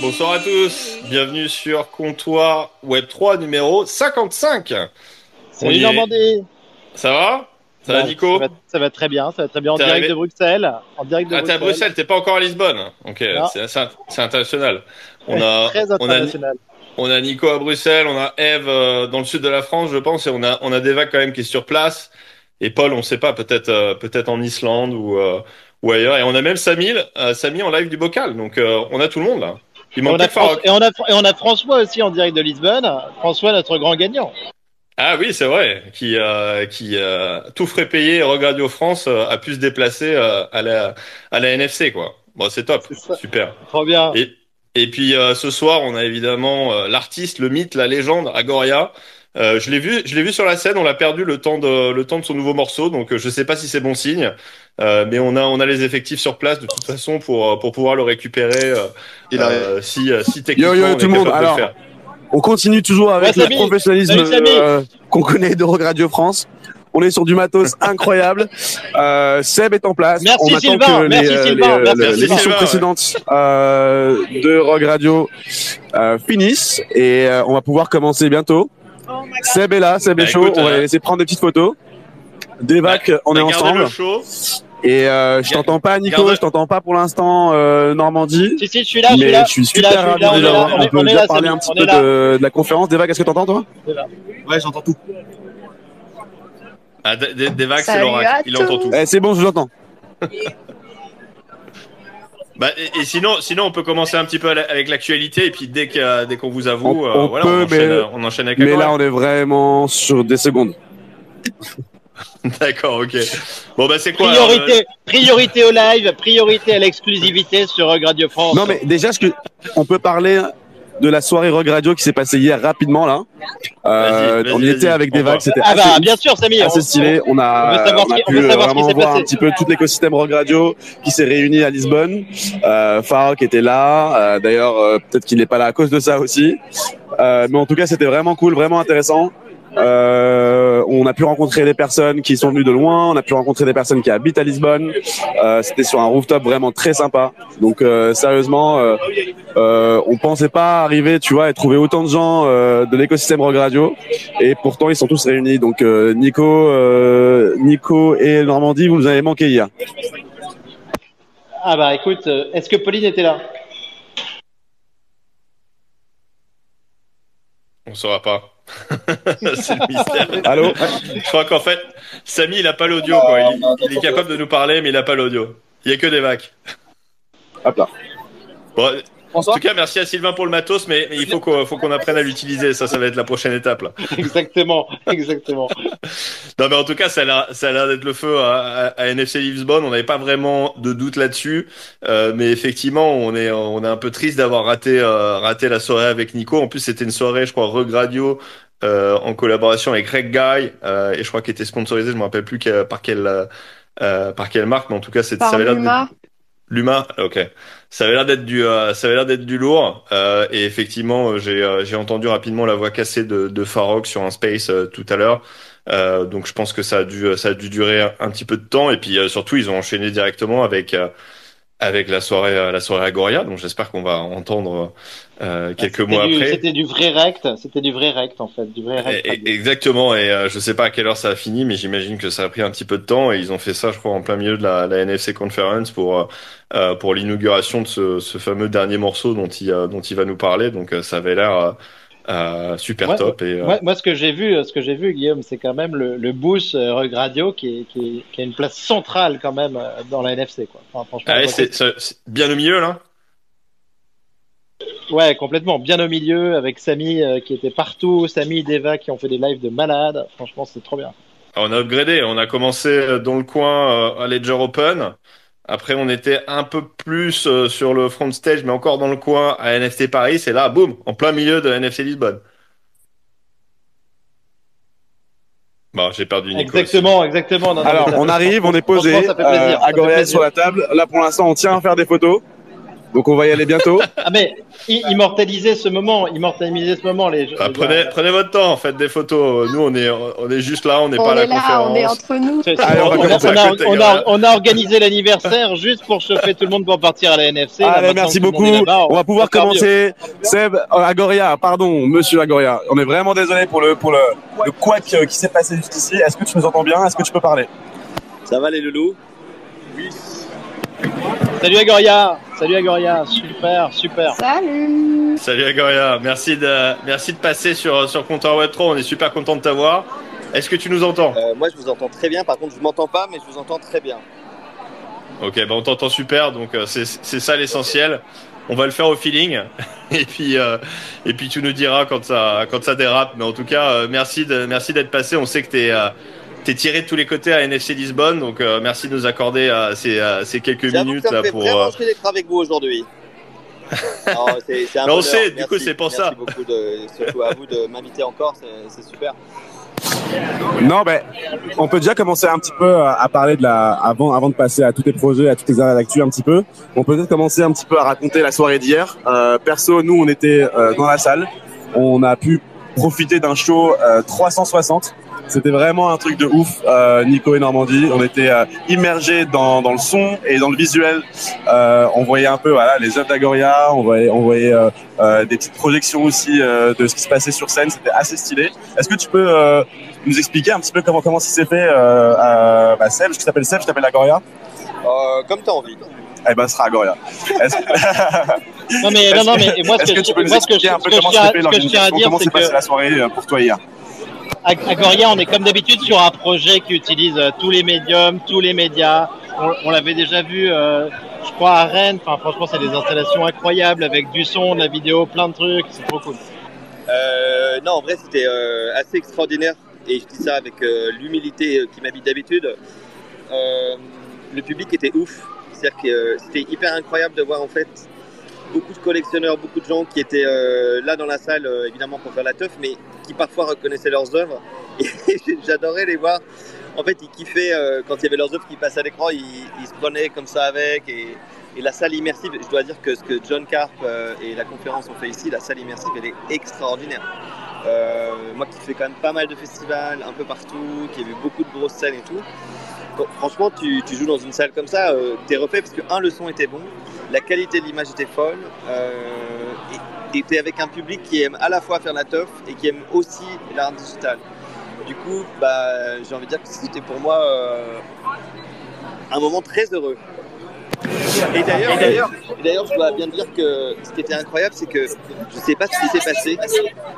Bonsoir à tous, bienvenue sur Comptoir Web 3 numéro 55. On Salut est. Normandie Ça va? Ça va Bah, Nico? ça va, ça va très bien, ça va très bien en direct arrivé de Bruxelles. En direct de Ah t'es à Bruxelles, t'es pas encore à Lisbonne Ok, c'est international. On a, Très on, a, international. On a Nico à Bruxelles, on a Eve euh, dans le sud de la France je pense, et on a, on a Deva quand même qui est sur place. Et Paul, on sait pas, peut-être euh, peut-être en Islande ou, euh, ou ailleurs. Et on a même Samy, euh, Samy en live du bocal, donc on a tout le monde là. Il Et on, a et, on a, et on a François aussi en direct de Lisbonne. François, notre grand gagnant. Ah oui, c'est vrai, qui euh, qui euh, tout frais payé, Radio France euh, a pu se déplacer à la à la NFC quoi. Bon, c'est top, super. Trop bien. Et et puis euh, ce soir, on a évidemment euh, l'artiste, le mythe, la légende, Agoria. Euh, je l'ai vu, je l'ai vu sur la scène. On l'a perdu le temps de le temps de son nouveau morceau, donc euh, je sais pas si c'est bon signe. Euh, mais on a on a les effectifs sur place de toute façon pour pour pouvoir le récupérer euh, Il a- euh, si si techniquement Yo, yo, on est tout monde. de Alors, le faire. On continue toujours avec Ouais, le professionnalisme euh, qu'on connaît de Radio France. On est sur du matos incroyable. Euh, Seb est en place. Merci, on attend Sylvain. que les, Merci, euh, Sylvain. les, Merci, euh, Sylvain, l'émission ouais. précédente euh, de Rock Radio euh, finisse et euh, on va pouvoir commencer bientôt. Seb est là, Seb est Bah, chaud. écoute, on va euh, les laisser prendre des petites photos. Devac, on est Bah, ensemble. Et euh, je t'entends pas, Nico. garde- Je t'entends pas pour l'instant, euh, Normandie. Si, si, je suis là, je suis Mais là. je suis super ravi là, on est déjà. On, on est- peut on est déjà là, parler un petit peu est de, de la conférence. Deva, qu'est-ce que t'entends toi? Ouais, j'entends tout. Ah, des, des, des vagues, c'est l'oracle. Il entend tout. Eh, c'est bon, je l'entends. Bah, et, et sinon, sinon, on peut commencer un petit peu avec l'actualité et puis dès que dès qu'on vous avoue, On- euh, on voilà, peut, on, enchaîne, mais- euh, on enchaîne avec Mais la là, on est vraiment sur des secondes. D'accord, ok. Bon bah c'est quoi Priorité, priorité au live, priorité à l'exclusivité sur Radio France. Non, mais déjà, ce que on peut parler de la soirée Rock Radio qui s'est passée hier rapidement là. Euh, on y était avec des va. vagues, c'était ah assez, bah, bien sûr, assez stylé. On a, on a pu qui vraiment voir passé. un petit peu tout l'écosystème Rock Radio qui s'est réuni à Lisbonne. Euh, Farok était là. Euh, D'ailleurs, euh, peut-être qu'il n'est pas là à cause de ça aussi. Euh, mais en tout cas, c'était vraiment cool, vraiment intéressant. Euh, on a pu rencontrer des personnes qui sont venues de loin, on a pu rencontrer des personnes qui habitent à Lisbonne. Euh, C'était sur un rooftop vraiment très sympa. Donc euh, sérieusement, euh, euh, on pensait pas arriver, tu vois, et trouver autant de gens euh, de l'écosystème Rock Radio. Et pourtant, ils sont tous réunis. Donc euh, Nico, euh, Nico et Normandie, vous nous avez manqué hier. Ah bah écoute, est-ce que Pauline était là? On saura pas. c'est le mystère. Allô Je crois qu'en fait, Samy il a pas l'audio quoi. Il, il est capable de nous parler mais il a pas l'audio. Il y a que des vagues. Hop là. Bon, en tout cas, merci à Sylvain pour le matos, mais, il faut qu'on faut qu'on apprenne à l'utiliser. Ça, ça va être la prochaine étape là. Exactement, exactement. Non mais en tout cas ça a l'air ça a l'air d'être le feu à, à, à NFC Lisbonne. On n'avait pas vraiment de doute là-dessus, Euh, mais effectivement on est on est un peu triste d'avoir raté euh, raté la soirée avec Nico. En plus c'était une soirée je crois Rug Radio euh, en collaboration avec Greg Guy euh, et je crois qu'il était sponsorisé. Je me rappelle plus par quelle euh, par quelle marque, mais en tout cas c'était ça Par avait l'air de- Luma. Ok. Ça avait l'air d'être du, euh, ça avait l'air d'être du lourd. Euh, et effectivement, euh, j'ai, euh, j'ai entendu rapidement la voix cassée de, de Farok sur un space euh, tout à l'heure. Euh, donc je pense que ça a dû, ça a dû durer un, un petit peu de temps. Et puis surtout, ils ont enchaîné directement avec, avec la soirée, euh, la soirée Agoria. Donc j'espère qu'on va entendre euh, quelques C'était mois du- après. C'était du vrai rect, c'était du vrai rect en fait, du vrai rect. Et- et- Exactement, et euh, je sais pas à quelle heure ça a fini, mais j'imagine que ça a pris un petit peu de temps et ils ont fait ça, je crois, en plein milieu de la, la NFC Conference pour euh, euh, pour l'inauguration de ce, ce fameux dernier morceau dont il euh, dont il va nous parler. Donc ça avait l'air super Ouais, top et euh, Moi, moi, ce que j'ai vu, ce que j'ai vu, Guillaume, c'est quand même le, le boost euh, Rug Radio qui, est, qui, est- qui a une place centrale quand même euh, dans la NFC, quoi. Enfin, ah c'est bien au milieu là? ouais, complètement, bien au milieu, avec Samy euh, qui était partout, Samy, Deva qui ont fait des lives de malades. Franchement, c'est trop bien. On a upgradé, on a commencé euh, dans le coin euh, à Ledger Open. Après, on était un peu plus euh, sur le front stage, mais encore dans le coin à NFT Paris. Et là, boum, en plein milieu de NFC Lisbonne. Bon, j'ai perdu Nico. aussi. Exactement, exactement. Non, non, Alors, on arrive, on est posé. franchement, ça fait plaisir, euh, plaisir. sur la table. Là, pour l'instant, on tient à faire des photos. Donc on va y aller bientôt? Ah mais immortaliser ce moment, immortaliser ce moment les. Bah, les prenez, prenez votre temps, faites des photos. Nous, on est, on est juste là, on n'est pas à la est là, conférence. on est entre nous. Allez, on a, on a- Écoute, on a- gars. on a organisé l'anniversaire juste pour chauffer tout le monde pour partir à la NFC. Allez, merci beaucoup. On va pouvoir commencer. Seb, euh, Agoria, pardon, monsieur Agoria. On est vraiment désolé pour le, pour le, le couac euh, qui s'est passé jusqu'ici. Est-ce que tu nous entends bien? Est-ce que tu peux parler? Ça va les loulous? Salut Agoria, salut Agoria, super, super. Salut. Salut Agoria, merci de, merci de passer sur, sur Compteur Web 3, on est super content de t'avoir. Est-ce que tu nous entends? Euh, Moi je vous entends très bien, par contre je m'entends pas mais je vous entends très bien. Ok, bah on t'entend super, donc euh, c'est c'est ça l'essentiel. On va le faire au feeling, et puis euh, et puis tu nous diras quand ça quand ça dérape. Mais en tout cas, merci de merci d'être passé. On sait que t'es euh, t'es tiré de tous les côtés à NFC Lisbonne, donc euh, merci de nous accorder euh, ces euh, ces quelques minutes que ça me là pour. vraiment euh, d'être avec vous aujourd'hui. On bonheur. sait, du Merci. coup, c'est pour ça. Merci beaucoup de, surtout à vous de m'inviter encore, c'est super. Non, ben, on peut déjà commencer un petit peu à, parler de la, avant, avant de passer à tous tes projets, à toutes tes actus un petit peu. On peut peut-être commencer un petit peu à raconter la soirée d'hier. Euh, perso, nous, on était euh, dans la salle. On a pu profiter d'un show euh, 360. C'était vraiment un truc de ouf, euh, Nico et Normandie. On était euh, immergés dans, dans le son et dans le visuel. Euh, on voyait un peu voilà, les œuvres d'Agoria, on voyait, on voyait euh, euh, des petites projections aussi euh, de ce qui se passait sur scène. C'était assez stylé. Est-ce que tu peux euh, nous expliquer un petit peu comment comment ça s'est fait euh, à, bah, Seb, je t'appelle Seb, je t'appelle Agoria. Euh, comme tu as envie. Eh ben, ce sera Agoria. Non mais non non mais moi ce que, que tu peux je- nous moi, ce que je expliquer un peu comment tiens s'est à- fait à l'organisation, comment passée la soirée euh, pour toi hier Ag- Agoria, on est comme d'habitude sur un projet qui utilise euh, tous les médiums, tous les médias. On, on l'avait déjà vu, euh, je crois, à Rennes. Enfin, franchement, c'est des installations incroyables avec du son, de la vidéo, plein de trucs. C'est trop cool. Euh, non, en vrai, c'était euh, assez extraordinaire. Et je dis ça avec euh, l'humilité qui m'habite d'habitude. Euh, le public était ouf. C'est-à-dire que euh, c'était hyper incroyable de voir en fait beaucoup de collectionneurs, beaucoup de gens qui étaient euh, là dans la salle, euh, évidemment pour faire la teuf, mais qui parfois reconnaissaient leurs œuvres. Et j'adorais les voir. En fait, ils kiffaient euh, quand il y avait leurs œuvres qui passaient à l'écran, ils, se prenaient comme ça avec. Et, la salle immersive, je dois dire que ce que John Carp et la conférence ont fait ici, la salle immersive, elle est extraordinaire. Moi qui fais quand même pas mal de festivals un peu partout, qui ai vu beaucoup de grosses scènes et tout. Franchement, tu, joues dans une salle comme ça, t'es refait parce que un, le son était bon, la qualité de l'image était folle, euh, et t'es avec un public qui aime à la fois faire la teuf et qui aime aussi l'art digital. Du coup, bah, j'ai envie de dire que c'était pour moi euh, un moment très heureux. Et d'ailleurs, je dois bien dire que ce qui était incroyable, c'est que je sais pas ce qui s'est passé,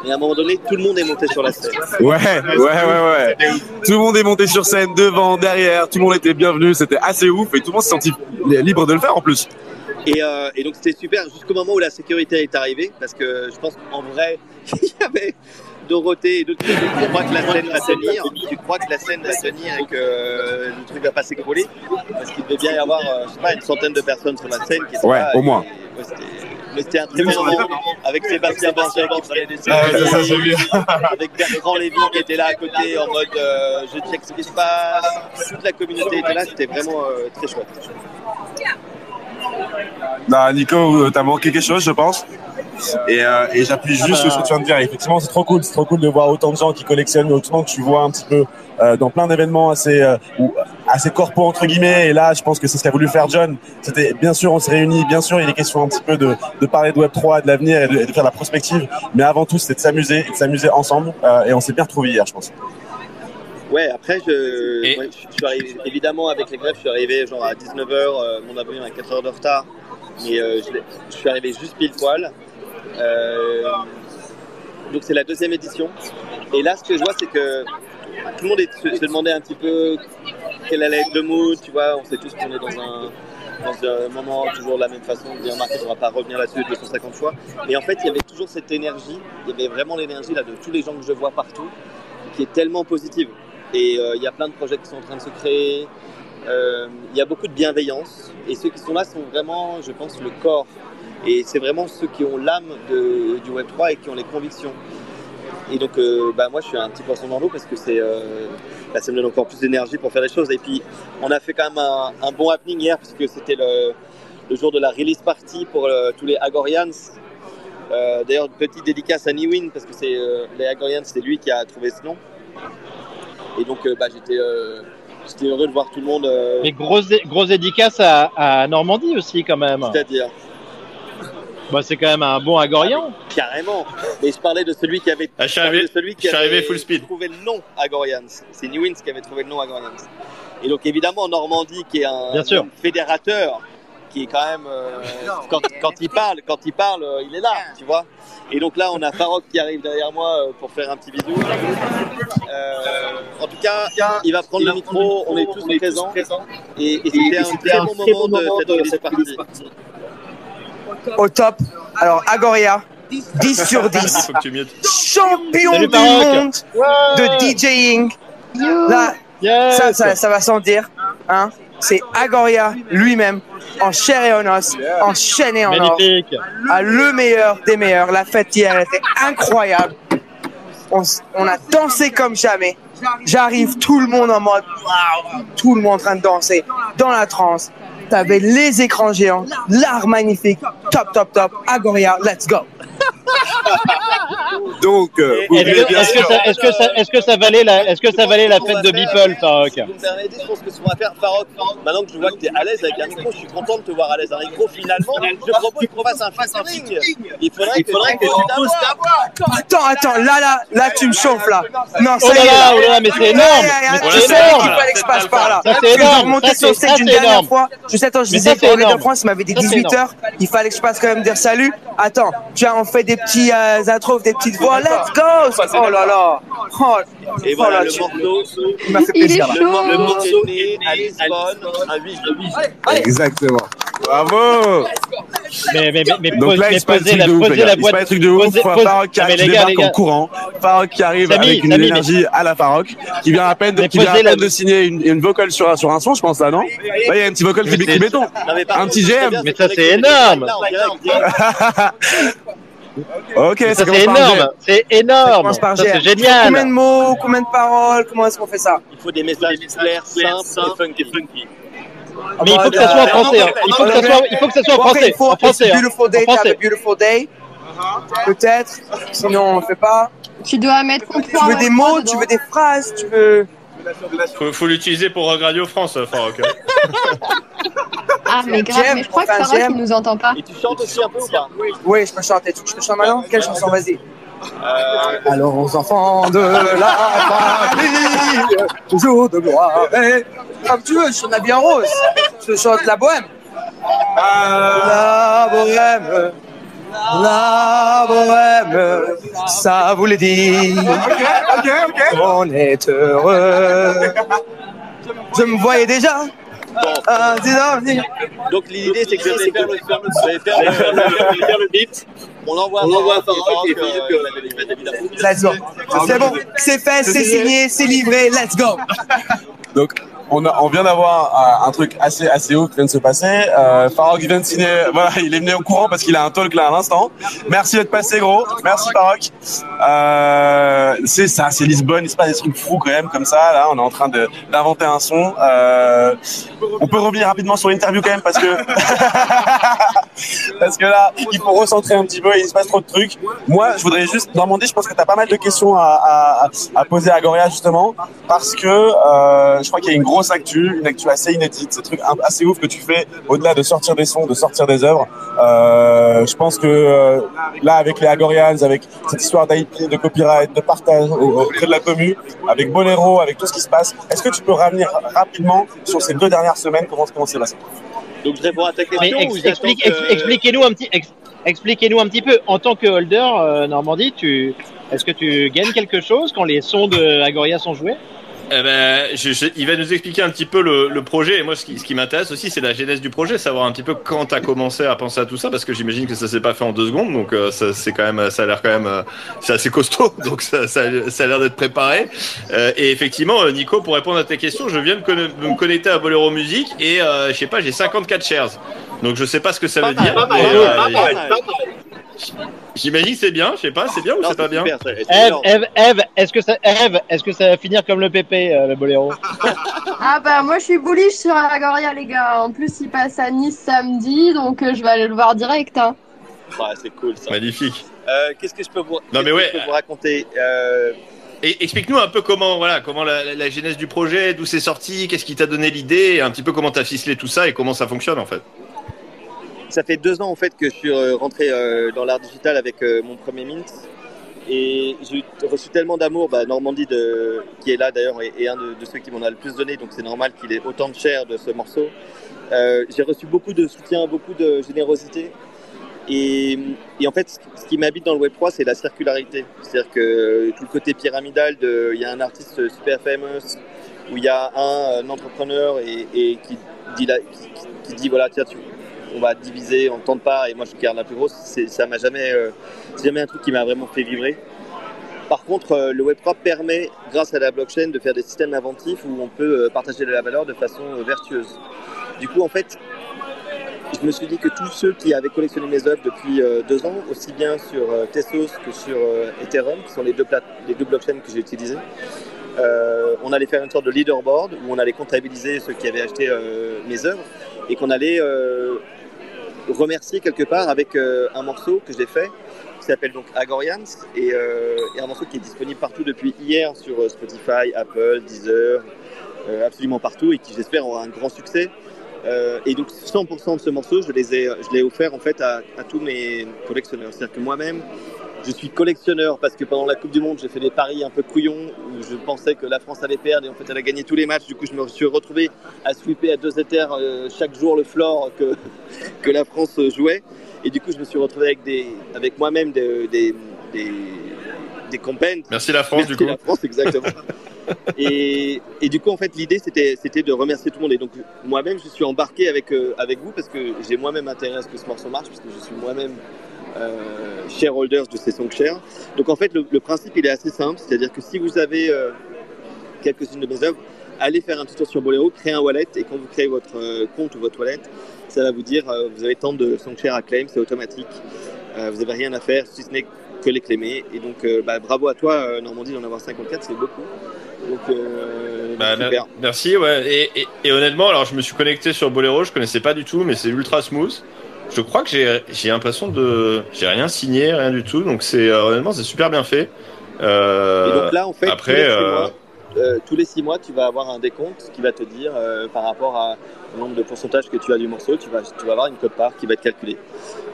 mais à un moment donné, tout le monde est monté sur la scène. Ouais, ouais, ouais, ouais. Tout le monde est monté sur scène, devant, derrière, tout le monde était bienvenu, c'était assez ouf et tout le monde s'est senti libre de le faire en plus. Et, euh, et donc c'était super jusqu'au moment où la sécurité est arrivée, parce que je pense qu'en vrai, il y avait Dorothée et d'autres qui tu crois que la scène va tenir, tu crois que la scène va tenir et que le truc va pas s'écrouler, parce qu'il devait bien y avoir, euh, je sais pas, une centaine de personnes sur la scène qui étaient Ouais, là, au et- moins. ouais, c'était- mais c'était un très bon moment avec Sébastien Blanchet qui prenait des Ah selfies, avec Bertrand Lévy qui était là à côté en mode euh, je check ce qui se passe, toute la communauté était là, c'était vraiment euh, très chouette. Bah, Nico, euh, t'as manqué quelque chose, je pense. Et, euh, et j'appuie juste sur ce que tu viens de dire. Effectivement, c'est trop cool. C'est trop cool de voir autant de gens qui collectionnent, autant que tu vois un petit peu euh, dans plein d'événements assez, euh, assez corpo entre guillemets. Et là, je pense que c'est ce qu'a voulu faire John. C'était bien sûr, on s'est réunis. Bien sûr, il est question un petit peu de, de parler de Web 3, de l'avenir et de, de faire la prospective. Mais avant tout, c'était de s'amuser, de s'amuser ensemble. Et on s'est bien retrouvés hier, je pense. Ouais, après, je, Et- ouais, je, je suis arrivé, évidemment, avec les grèves, je suis arrivé genre à 19h, mon avion a 4 heures de retard, mais euh, je, suis arrivé juste pile poil. Euh, donc c'est la deuxième édition. Et là, ce que je vois, c'est que tout le monde est- se, se demandait un petit peu quel allait être le mood, tu vois, on sait tous qu'on est dans un, dans un moment toujours de la même façon, bien marqué, on va pas revenir là-dessus 250 fois. Mais en fait, il y avait toujours cette énergie, il y avait vraiment l'énergie là de tous les gens que je vois partout, qui est tellement positive. Et euh, il y a plein de projets qui sont en train de se créer. Euh, Il y a beaucoup de bienveillance. Et ceux qui sont là sont vraiment, je pense, le corps. Et c'est vraiment ceux qui ont l'âme du Web3 et qui ont les convictions. Et donc, euh, bah, moi, je suis un petit poisson dans l'eau parce que bah, ça me donne encore plus d'énergie pour faire les choses. Et puis, on a fait quand même un, bon happening hier puisque c'était le, jour de la release party pour tous les Agorians. D'ailleurs, petite dédicace à Niwin parce que les Agorians, c'est lui qui a trouvé ce nom. Et donc, euh, bah, j'étais euh, j'étais heureux de voir tout le monde. euh, Mais grosse, dé- grosse dédicace à, à Normandie aussi, quand même. C'est-à-dire Bah, c'est quand même un bon Agorian. carrément. Mais je parlais de celui qui avait, Ah, je arrivé, de celui qui je suis arrivé avait full speed. trouvé le nom Agorians. C'est Niwins qui avait trouvé le nom Agorians. Et donc évidemment Normandie qui est un Bien sûr. homme fédérateur qui est quand même euh, quand, quand il parle quand il parle euh, il est là tu vois et donc là on a Farok qui arrive derrière moi euh, pour faire un petit bisou Euh, en tout cas il va prendre le micro on est tous présents et, et c'était un très bon moment de cette release party Au top. Alors, Agoria, 10 sur 10. Faut que tu mutes. Champion Salut, du monde de DJing. Là, Yes. ça, ça, ça va sans dire. Hein c'est Agoria lui-même, en chair et en os, en chaîne et en or, Magnifique. à le meilleur des meilleurs. La fête hier était incroyable. On, a dansé comme jamais. J'arrive, tout le monde en mode tout le monde en train de danser dans la transe. T'avais les écrans géants, l'art magnifique, top, top, top. Agoria, let's go. Donc, euh, vous Est-ce que, bien est-ce que ça, est-ce que ça, est-ce que ça valait la, est-ce que ça valait la fête de Beeple, Farok Si vous me permettez, je pense que ce qu'on va faire, Farok, maintenant que je vois que tu es à l'aise avec un micro, je suis content de te voir à l'aise avec un micro. Finalement, je propose qu'on fasse un featuring. Il faudrait que, que tu t'abordes. Attends, attends, là, là, là, tu me chauffes là. Non, ça Oh y là est. là, oh là là, mais c'est énorme. Je savais énorme. qu'il fallait que je passe par là. Énorme. J'ai remonté sur c'est- stage une c'est dernière fois. Je sais, attends, je disais ça, c'est pour le de énorme. France, il m'avait dit Ça, c'est 18 heures. Il fallait que je passe quand même dire salut. Attends, tu as, on fait des petits euh, intros, des petites voix. Let's go! Oh là là. Oh, Et oh voilà, là, le tu- morceau, il m'a fait plaisir là. le, morceau est à Lisbonne, un 8 Exactement. Bravo. Mais, mais, mais, mais, Donc là, il se passe des trucs de ouf, les gars. Il se passe des trucs de ouf. Farok qui Ah, débarque en courant. Farok qui arrive Samy, avec une Samy, énergie à la Farok, qui vient à peine de, Mais qui vient à posez la- peine de signer une, une vocal sur, un- sur un son, je pense là, non? Là, il y a un petit vocal qui, béton. Un petit GM. Mais ça, c'est énorme. Ok, Ça, c'est énorme. C'est énorme. c'est Combien de génial. mots, combien de paroles, comment est-ce qu'on fait ça? Il faut des messages clairs, simples et funky. Mais il faut que ça soit en français. hein. Il faut que ça soit, il faut que ça soit en français. il faut En français. Hein. beautiful day, have français. a beautiful day. Peut-être. Sinon, on le fait pas. Tu dois mettre ton Tu veux des mots, tu veux des phrases, tu veux. Faut, faut l'utiliser pour Radio France, Farok. Ah, mais grave, mais je crois que Sarah, il nous entend pas. Et tu chantes aussi un peu ou pas Oui, je peux chanter. Tu veux que je chante maintenant Quelle chanson Vas-y. Euh, Alors aux enfants de la famille, toujours de gloire. et- Comme tu veux, je chante la bien rose. Je chante la bohème. La bohème, la bohème, ça vous le dit. On est heureux. Je me voyais déjà. Donc, l'idée c'est que je vais faire le, faire le, faire le beat. On l'envoie à et euh, on avait les fêtes, évidemment. Let's go. C'est bon, c'est fait, c'est signé, c'est livré, let's go. Donc, on, vient d'avoir euh, un truc assez assez haut qui vient de se passer. Euh, Farok vient de signer. Voilà, il est venu au courant parce qu'il a un talk là à l'instant. Merci d'être passé, gros. Merci Farok. Euh, c'est ça, c'est Lisbonne. Il se passe des trucs fous quand même comme ça. Là, on est en train d'inventer un son. Euh, on peut revenir rapidement sur l'interview quand même parce que parce que là, il faut recentrer un petit peu. Il se passe trop de trucs. Moi, je voudrais juste Normandie. Je pense que tu as pas mal de questions à, à, à poser à Goria justement parce que je crois qu'il y a une grosse actu, une actu assez inédite, ce truc assez ouf que tu fais au-delà de sortir des sons, de sortir des œuvres. Euh, je pense que euh, là, avec les Agorians, avec cette histoire d'IP, de copyright, de partage au- auprès de la commu, avec Bolero, avec tout ce qui se passe, est-ce que tu peux revenir rapidement sur ces deux dernières semaines? Comment comment c'est passé? Donc je réponds à ta question ex- explique, que- expliquez-nous un petit, ex- expliquez-nous un petit peu. En tant que holder euh, Normandie, tu, est-ce que tu gagnes quelque chose quand les sons de Agoria sont joués? Eh ben, je- je- il va nous expliquer un petit peu le, le projet. Et moi, ce qui, ce qui m'intéresse aussi, c'est la genèse du projet, savoir un petit peu quand tu as commencé à penser à tout ça, parce que j'imagine que ça s'est pas fait en deux secondes. Donc, euh, ça, c'est quand même, ça a l'air quand même, euh, c'est assez costaud. Donc, ça, ça, ça a l'air d'être préparé. Euh, et effectivement, Nico, pour répondre à tes questions, je viens de, me connecter à Bolero Music et je sais pas, j'ai 54 shares. Donc, je sais pas ce que ça veut dire. J'imagine que c'est bien, je sais pas, c'est bien ou c'est pas bien Eve. Eve, Eve, est-ce que ça, Eve, est-ce que ça va finir comme le PP, euh, le boléro Ah bah moi je suis bullish sur Agoria les gars. En plus il passe à Nice samedi donc euh, je vais aller le voir direct. Hein. Ouais, c'est cool ça. Magnifique. Euh, Qu'est-ce que je peux vous, Non, mais qu'est-ce que ouais. je peux vous raconter Euh, Et explique-nous un peu comment, voilà, comment la, la- la genèse du projet, d'où c'est sorti, qu'est-ce qui t'a donné l'idée, un petit peu comment t'as ficelé tout ça et comment ça fonctionne en fait. Ça fait deux ans en fait que je suis euh, rentré euh, dans l'art digital avec euh, mon premier mint. Et j'ai reçu tellement d'amour, bah, Normandie qui est là d'ailleurs est un de, ceux qui m'en a le plus donné, donc c'est normal qu'il ait autant de chair de ce morceau. J'ai reçu beaucoup de soutien, beaucoup de générosité. Et, et en fait, ce qui m'habite dans le Web3, c'est la circularité. C'est-à-dire que tout le côté pyramidal, il y a un artiste super famous, où il y a un, entrepreneur et, et qui, dit qui dit voilà, tiens, tu, on va diviser en tant de parts et moi je garde la plus grosse. Ça m'a jamais, euh, c'est jamais un truc qui m'a vraiment fait vibrer. Par contre, euh, le Web3 permet, grâce à la blockchain, de faire des systèmes inventifs où on peut euh, partager de la valeur de façon euh, vertueuse. Du coup, en fait, je me suis dit que tous ceux qui avaient collectionné mes œuvres depuis deux ans, aussi bien sur Tezos que sur Ethereum, qui sont les deux, les deux blockchains que j'ai utilisés, euh, on allait faire une sorte de leaderboard où on allait comptabiliser ceux qui avaient acheté mes œuvres et qu'on allait remercier quelque part avec euh, un morceau que j'ai fait qui s'appelle donc Agorians et, euh, un morceau qui est disponible partout depuis hier sur euh, Spotify, Apple, Deezer, absolument partout et qui j'espère aura un grand succès. Et donc 100% de ce morceau, je l'ai offert en fait à, à tous mes collectionneurs. C'est-à-dire que moi-même, je suis collectionneur parce que pendant la Coupe du Monde, j'ai fait des paris un peu couillons où je pensais que la France allait perdre et en fait elle a gagné tous les matchs. Du coup, je me suis retrouvé à sweeper à deux éthers euh, chaque jour le floor que, que la France jouait. Et du coup, je me suis retrouvé avec, des, avec moi-même des, des, des, des compènes Merci la France Merci du coup. la France, exactement. et, et du coup, en fait, l'idée, c'était, c'était de remercier tout le monde. Et donc, moi-même, je suis embarqué avec, euh, avec vous parce que j'ai moi-même intérêt à ce que ce morceau marche, parce que je suis moi-même euh, shareholder de ces Songshare. Donc, en fait, le, le principe, il est assez simple. C'est-à-dire que si vous avez euh, quelques-unes de mes œuvres, allez faire un tour sur Bolero, créez un wallet, et quand vous créez votre euh, compte ou votre wallet, ça va vous dire, euh, vous avez tant de Songshare à claim, c'est automatique. Euh, vous n'avez rien à faire, si ce n'est que les claimer. Et donc, euh, bah, bravo à toi, Normandie, d'en avoir 54, c'est beaucoup. Donc, Bah, super. mer- merci, ouais. Et, et- et honnêtement, alors je me suis connecté sur Bolero, je connaissais pas du tout, mais c'est ultra smooth. Je crois que j'ai j'ai l'impression de j'ai rien signé, rien du tout, donc c'est euh, honnêtement c'est super bien fait. Euh, Et donc là, en fait, après, tous, les six euh, mois, tous les six mois, tu vas avoir un décompte qui va te dire, euh, par rapport à- au nombre de pourcentage que tu as du morceau, tu vas, tu vas avoir une cote part qui va être calculée.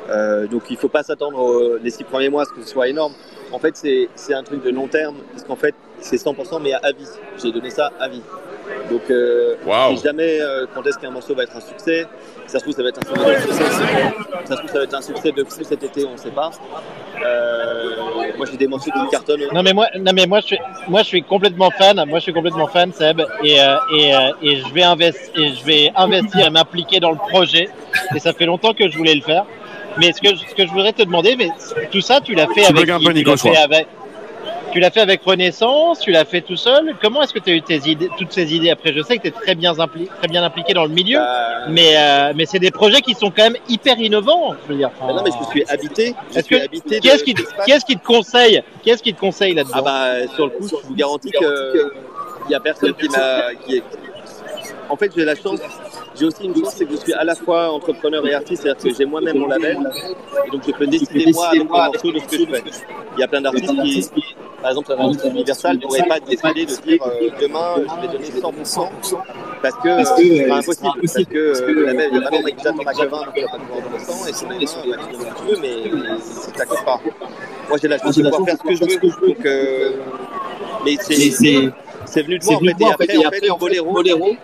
Euh, donc il ne faut pas s'attendre aux- les six premiers mois à ce que ce soit énorme. En fait, c'est c'est un truc de long terme, parce qu'en fait, c'est 100% mais à vie. J'ai donné ça à vie. Donc, euh, jamais euh, quand est-ce qu'un morceau va être un succès. Ça se trouve, ça va être un succès. Ça se trouve, ça va être un succès de fou cet été, on ne sait pas. Euh, moi, j'ai des morceaux qui cartonnent. Non mais moi, non mais moi je suis, moi je suis complètement fan. Moi je suis complètement fan, Seb, et euh, et, euh, et je vais investir, et je vais investir et m'impliquer dans le projet. Et ça fait longtemps que je voulais le faire. Mais ce que je- ce que je voudrais te demander, mais tout ça tu l'as fait Tu avec qui? Tu fait avec tu l'as fait avec Renaissance, tu l'as fait tout seul. Comment est-ce que tu as eu tes idées, toutes ces idées? Après Je sais que tu es très bien, impli- très bien impliqué dans le milieu, Bah, mais, euh, mais c'est des projets qui sont quand même hyper innovants. Je veux dire. bah non, mais je me suis habité. Je Est-ce suis que- habité. de- Qu'est-ce qui, te- qu'est-ce qui te conseille Qu'est-ce qui te conseille là-dedans? Ah bah sur le coup, je vous garantis que il y a personne qui m'a. Qui est... En fait, j'ai la chance. J'ai aussi une chance, c'est que je suis à la fois entrepreneur et artiste, c'est-à-dire que j'ai moi-même mon label, et donc je peux décider moi avec mes morceaux de ce que je fais. Il y a plein d'artistes qui, par exemple, un artiste Universal ne pourrait pas décider de dire euh, demain je vais donner 100% parce que euh, c'est pas impossible, parce que euh, le label, il y a vraiment donc pas pouvoir donner 100, et sur les mains, tu donnes ce que tu veux, mais c'est ta cote pas. Moi, j'ai la chance de pouvoir faire ce que je veux, donc. euh, mais c'est c'est venu de moi en fait. Et après, en fait, Boléro,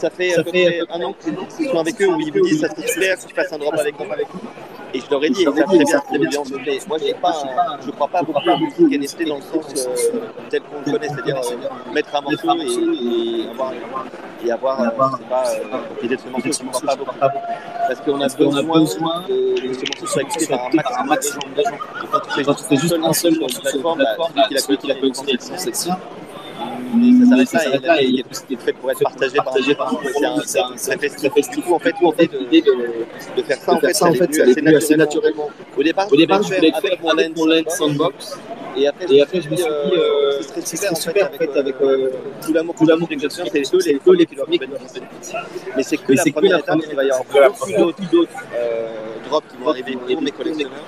ça fait à peu près un an que je suis avec eux où ils me disent ça serait super que je fasse un drop avec eux. Et je leur ai dit, ça très bien, très bien. Mais moi, j'ai pas, un- je crois pas beaucoup à musique NFT dans le sens euh, tel qu'on le connaît, c'est-à-dire euh, mettre un morceau et, avoir, et avoir, euh, sais pas, l'idée de ce morceau, je ne crois pas beaucoup. Parce qu'on a besoin de, ce morceau soit écouté par un maximum de gens. Quand tu fais juste un seul sur une plateforme, celui qui l'a collecté, il a c'est. Et ça s'arrête là et la musique est tout ce qui est fait pour être partagé, partagé par C'est c'est c'est très festif. Du coup, en fait, l'idée de, de faire ça, en fait, ça, en fait, assez naturellement. Au départ, Au départ, je voulais faire mon avec mon lens sandbox. et après, Et après, je me suis dit, euh, ce serait ce super, en fait, avec, euh, tout l'amour que j'ai c'est les c'est eux les qui doivent premiers Mais c'est que la c'est première étape, il va y avoir beaucoup d'autres euh, drops qui vont arriver pour mes collectionneurs.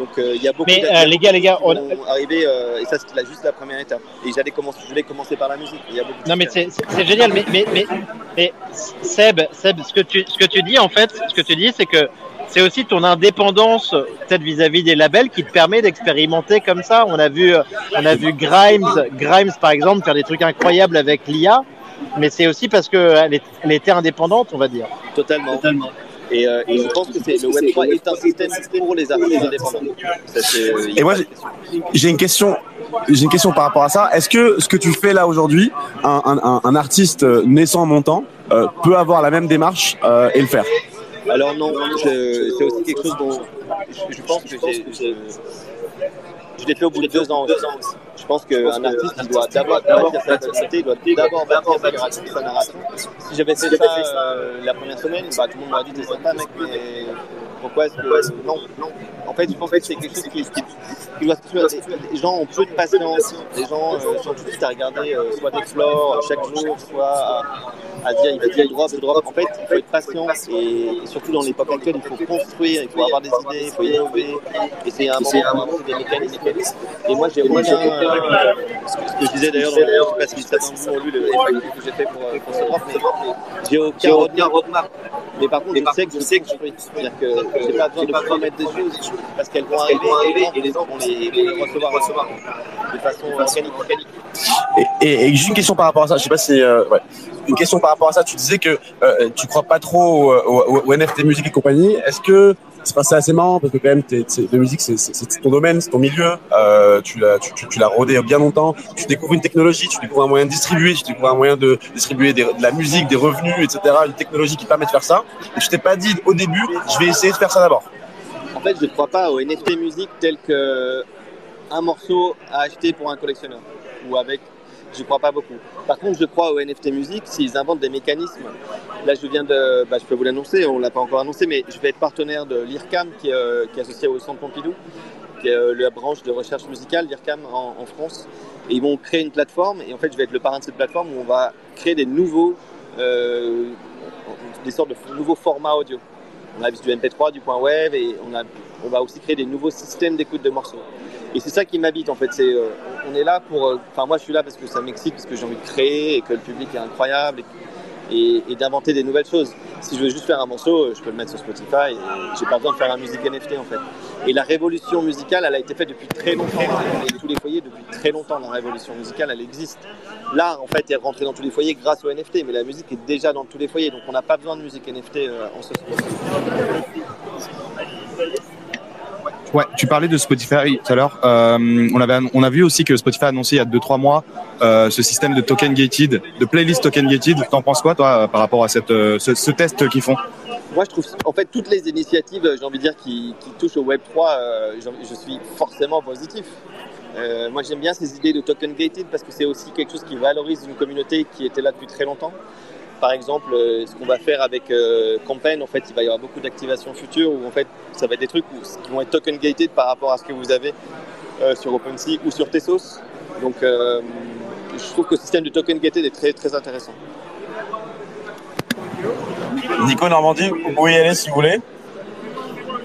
Donc euh, il y a beaucoup Mais, euh, les gars, les gars, qui on- arriver euh, et ça c'était juste la première étape. Et j'allais commencer, je voulais commencer par la musique. Il y a beaucoup de Non mais c'est génial, mais, mais, mais, mais Seb, Seb, ce que tu, ce que tu dis en fait, ce que tu dis, c'est que c'est aussi ton indépendance peut-être vis-à-vis des labels qui te permet d'expérimenter comme ça. On a vu, euh, on a vu Grimes, Grimes par exemple faire des trucs incroyables avec l'IA, mais c'est aussi parce qu'elle est, elle était indépendante, on va dire. totalement. Et, euh, et je pense que c'est le Web 3 est un système pour les artistes indépendants. A Et moi, j'ai- une question. J'ai une question par rapport à ça. Est-ce que ce que tu fais là aujourd'hui, un, un- un- un artiste euh, naissant montant euh, peut avoir la même démarche euh, et le faire? Alors non, c'est aussi quelque chose dont je, je pense que je, je l'ai fait au bout de deux ans. aussi. Je pense qu'un artiste, il doit d'abord bâtir sa capacité, il doit d'abord bâtir sa narration. Si j'avais fait ça euh, la première semaine, bah, tout le monde m'aurait dit t'es sympa mec, mais pourquoi est-ce que non, non. En fait, je pense que c'est quelque chose qui, qui, doit se. Les gens ont peu de patience. Les gens euh, sont tout de suite à regarder euh, soit des floors euh, chaque jour, soit à, à dire il va dire drop, drop. En fait, il faut être patient et surtout dans l'époque actuelle, il faut construire, il faut avoir des idées, il faut innover. Et c'est un moment pour inventer des mécanismes. Et moi, j'ai aucun. euh, ce que je disais d'ailleurs, dans le- je sais pas si certains ont lu le que j'ai fait pour, euh, pour ce drop, mais j'ai aucun roadmap. Mais par contre, je sais que je sais que je peux. C'est-à-dire que j'ai pas besoin de promettre des choses parce qu'elles vont arriver et les gens vont les, recevoir, recevoir de façon organique. Et, et, et juste une question par rapport à ça. Je sais pas si euh, ouais. une question par rapport à ça. Tu disais que euh, tu crois pas trop au, au- au NFT musique et compagnie. Est-ce que c'est pas ça assez marrant parce que quand même la musique c'est, ton domaine, c'est ton milieu. Euh, tu l'as tu, tu, tu l'as rodé bien longtemps. Tu découvres une technologie, tu découvres un moyen de distribuer, tu découvres un moyen de distribuer de la musique, des revenus, etc. Une technologie qui permet de faire ça. Et tu t'es pas dit au début, je vais essayer de faire ça d'abord. En fait, je ne crois pas au NFT musique tel que un morceau à acheter pour un collectionneur ou avec. Je crois pas beaucoup. Par contre, je crois au NFT musique s'ils inventent des mécanismes. Là, je viens de, bah, je peux vous l'annoncer, on l'a pas encore annoncé, mais je vais être partenaire de l'IRCAM qui est, euh, associé au Centre Pompidou, qui est euh, la branche de recherche musicale l'IRCAM en, France. Et ils vont créer une plateforme et en fait, je vais être le parrain de cette plateforme où on va créer des nouveaux, euh, des sortes de nouveaux formats audio. On a du MP3, du point web et on va aussi créer des nouveaux systèmes d'écoute de morceaux. Et c'est ça qui m'habite en fait. C'est, euh, on est là pour. euh, Enfin, moi je suis là parce que ça m'excite, parce que j'ai envie de créer et que le public est incroyable et, d'inventer des nouvelles choses. Si je veux juste faire un morceau, euh, je peux le mettre sur Spotify et j'ai pas besoin de faire un musique NFT en fait. Et la révolution musicale, elle a été faite depuis très longtemps. Et tous les foyers, depuis très longtemps, la révolution musicale, elle existe. L'art en fait est rentré dans tous les foyers grâce au NFT, mais la musique est déjà dans tous les foyers, donc on n'a pas besoin de musique NFT en ce sens. Ouais, tu parlais de Spotify tout à l'heure. Euh, on, avait, on a vu aussi que Spotify a annoncé il y a 2-3 mois euh, ce système de token gated, de playlist token gated. T'en penses quoi, toi, par rapport à cette, euh, ce, test qu'ils font? Moi, je trouve, en fait, toutes les initiatives, j'ai envie de dire, qui, qui touchent au Web 3, euh, j'en- je suis forcément positif. Moi, j'aime bien ces idées de token gated parce que c'est aussi quelque chose qui valorise une communauté qui était là depuis très longtemps. Par exemple, euh, ce qu'on va faire avec euh, Campaign, en fait, il va y avoir beaucoup d'activations futures où en fait, ça va être des trucs où- qui vont être token gated par rapport à ce que vous avez euh, sur OpenSea ou sur Tesos. Donc, euh, je trouve que le système de token gated est très très intéressant. Nico Normandie, vous pouvez y aller si vous voulez.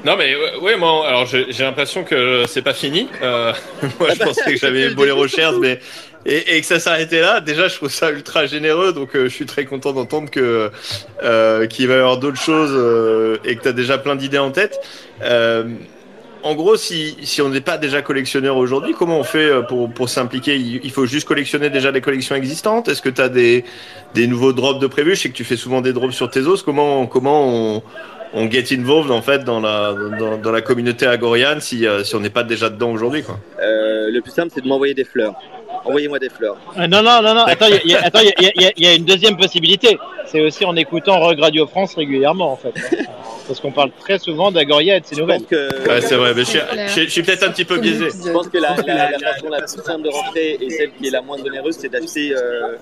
Non mais ouais, moi alors j'ai l'impression que c'est pas fini. Euh, moi je pensais que j'avais Bolero Shares mais et, que ça s'arrêtait là. Déjà je trouve ça ultra généreux donc euh, je suis très content d'entendre que euh, qu'il va y avoir d'autres choses euh, et que tu as déjà plein d'idées en tête. En gros, si, si on n'est pas déjà collectionneur aujourd'hui, comment on fait pour, pour s'impliquer? Il, faut juste collectionner déjà des collections existantes? Est-ce que tu as des, des nouveaux drops de prévus Je sais que tu fais souvent des drops sur tes os. Comment, comment on, on get involved en fait dans la, dans, la communauté agoriane si, si on n'est pas déjà dedans aujourd'hui quoi? Le plus simple, c'est de m'envoyer des fleurs. Envoyez-moi des fleurs. Euh, non, non, non, non. Attends, il y, a- y, y y une deuxième possibilité. C'est aussi en écoutant Rogue Radio France régulièrement, en fait. Parce qu'on parle très souvent d'Agoria et de ses nouvelles. que, Ouais, c'est vrai. Mais je suis, C'est clair. je- je suis peut-être un petit peu biaisé. je pense que la, la, la façon la plus simple de rentrer et celle qui est la moins onéreuse, c'est d'acheter euh,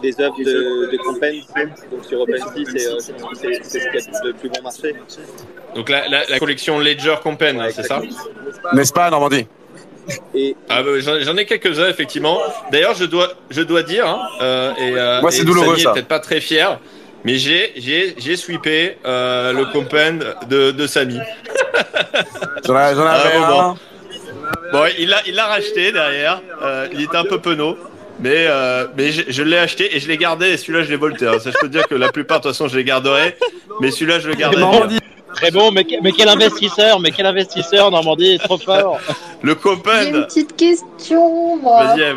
des œuvres de, de Compens. Donc sur OpenSea, c'est euh, c'est- ce qui a le plus bon marché. Donc la, la, la collection Ledger Compen, Ouais, c'est ça N'est-ce pas, Normandie? Et Ah bah, j'en ai quelques-uns effectivement. D'ailleurs, je dois je dois dire hein, euh, et euh, Moi, c'est et douloureux, ça. peut-être pas très fier, mais j'ai j'ai j'ai sweepé euh, le Compen de de Samy. J'en ai- j'en Ah, avais bon, un. Bon, il l'a il l'a racheté derrière. Euh, il était un peu penaud. Mais, euh, mais je, je l'ai acheté et je l'ai gardé et celui-là je l'ai volté. hein. Ça je peux te dire que la plupart de toute façon je les garderai. Mais celui-là je le garderai. Très bon, mais, mais quel investisseur, mais quel investisseur, Normandie est trop fort. Le J'ai une petite question, moi. Vas-y.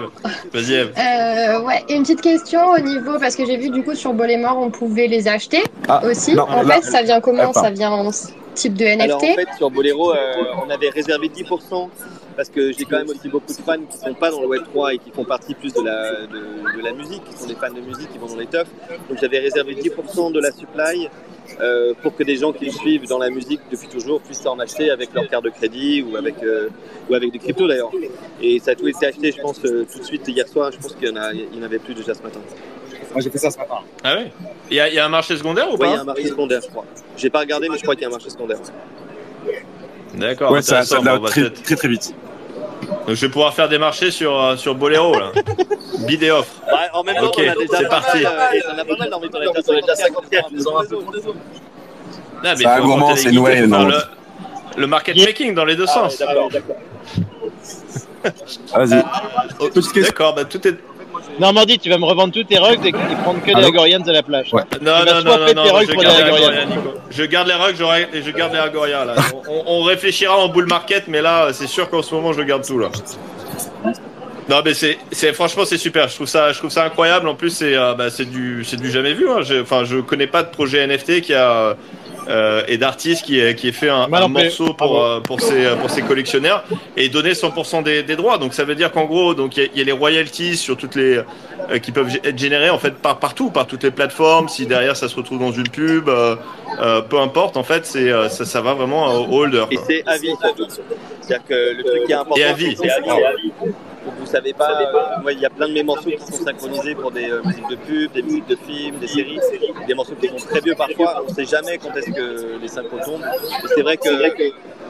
Vas-y Eve. Euh, ouais, une petite question au niveau, parce que j'ai vu du coup sur Bolémort, on pouvait les acheter Ah, aussi. non, en là- fait, ça vient comment? Ça vient en type de NFT Alors en fait, sur Bolero, euh, on avait réservé 10% parce que j'ai quand même aussi beaucoup de fans qui sont pas dans le Web 3 et qui font partie plus de la, de, de la musique, qui sont des fans de musique, qui vont dans les teufs. Donc j'avais réservé 10% de la supply euh, pour que des gens qui me suivent dans la musique depuis toujours puissent en acheter avec leur carte de crédit ou avec, euh, ou avec des cryptos d'ailleurs. Et ça a tout été acheté, je pense, euh, tout de suite hier soir. Je pense qu'il y en, a, il y en avait plus déjà ce matin. Moi, j'ai fait ça ce matin. Ah ouais? Il y a, il y a un marché secondaire ou Ouais, il y pas? a un marché secondaire, je crois. J'ai pas regardé, mais je crois qu'il y a un marché secondaire. D'accord. Ouais, ça, va Bon, bah, très, très très vite. Donc je vais pouvoir faire des marchés sur, euh, sur Bolero là. Bid et offre. Ouais, en même temps, Ok, on a déjà c'est parti. euh, on a pas mal d'envie, on est déjà 54, ils ont un peu Ah, mais C'est un faut gourmand, c'est Noël, le, le market making dans les deux sens. Vas-y. Oh, question. D'accord, bah tout est. Normandie, tu vas me revendre tous tes rugs et, et prendre que des Agorians à la plage. Ouais. Non, non, non, non, non, je garde les Agorians. Agorians, Nico. Je garde les rugs et je garde les Agoria là. On, on réfléchira en bull market, mais là, c'est sûr qu'en ce moment, je garde tout là. Non, mais c'est, franchement, c'est super. Je trouve ça, je trouve ça incroyable. En plus, c'est, euh, bah, c'est du, c'est du jamais vu. Hein. Enfin, je connais pas de projet NFT qui a euh, et d'artiste qui ait, qui ait fait un, plus. morceau pour Bravo. euh, pour ses pour ses collectionneurs et donner 100% des, des droits. Donc ça veut dire qu'en gros, donc il y, a- il y a les royalties sur toutes les euh, qui peuvent être générées en fait par partout, par toutes les plateformes. Si derrière ça se retrouve dans une pub, euh, euh, peu importe. En fait, c'est euh, ça, ça va vraiment au holder. Et c'est à vie. C'est-à-dire que le truc qui est important, c'est vie. que c'est à vie. Vous savez pas, euh, moi, il y a plein de mes morceaux qui sont synchronisés pour des euh, musiques de pub, des musiques de films, des séries, des morceaux qui sont très vieux parfois. On ne sait jamais quand est-ce que les synchros tombent. Et c'est vrai que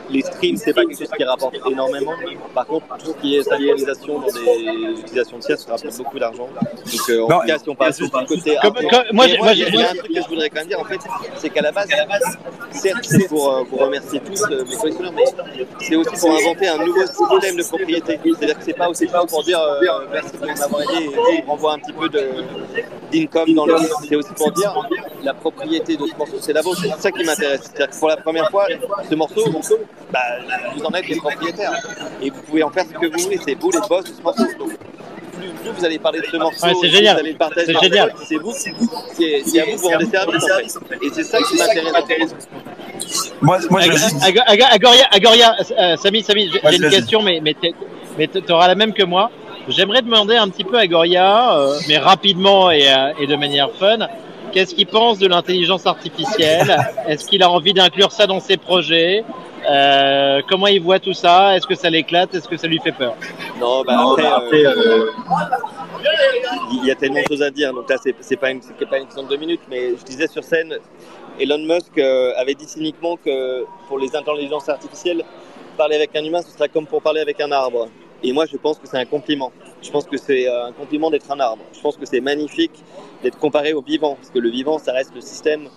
les streams, c'est pas quelque chose qui rapporte énormément. Par contre, tout ce qui est synchronisation dans des utilisations tiers, ça rapporte beaucoup d'argent. Donc, euh, en Non, tout cas, si on parle juste du côté. Comme- hardcore- comme- moi, moi, il y a- un truc que je voudrais quand même dire, en fait, c'est qu'à la base, certes, c'est pour euh, vous remercier tous, euh, mes collectionneurs, mais c'est aussi pour inventer un nouveau système de propriété. C'est-à-dire que c'est pas aussi pour dire euh, merci de m'avoir aidé et on renvoie un petit peu de- d'income dans le C'est aussi pour dire la propriété de ce morceau, c'est la vôtre. C'est ça qui m'intéresse. C'est-à-dire que pour la première fois, ce morceau, bah, vous en êtes les propriétaires. Et vous pouvez en faire ce que vous voulez. C'est vous les boss de ce morceau. Donc, plus, plus vous allez parler de ce morceau, Ouais, c'est génial. vous allez le partager. C'est génial. C'est vous, c'est à vous de vous rendre service en fait. Et c'est ça qui m'intéresse. Moi, moi je Ag- vais juste. Ag- Ag- Agoria, Agoria, euh, Samy, Samy, j'ai une question, mais, mais tu auras la même que moi. J'aimerais demander un petit peu à Agoria, euh, mais rapidement et, euh, et de manière fun, qu'est-ce qu'il pense de l'intelligence artificielle? Est-ce qu'il a envie d'inclure ça dans ses projets? Euh, Comment il voit tout ça? Est-ce que ça l'éclate? Est-ce que ça lui fait peur? Non, bah après, euh, il y a tellement de choses à dire. Donc là, c'est c'est pas une, c'est pas une question de deux minutes, mais je disais sur scène, Elon Musk euh, avait dit cyniquement que pour les intelligences artificielles, parler avec un humain, ce serait comme pour parler avec un arbre. Et moi, je pense que c'est un compliment. Je pense que c'est euh, un compliment d'être un arbre. Je pense que c'est magnifique d'être comparé au vivant, parce que le vivant, ça reste le système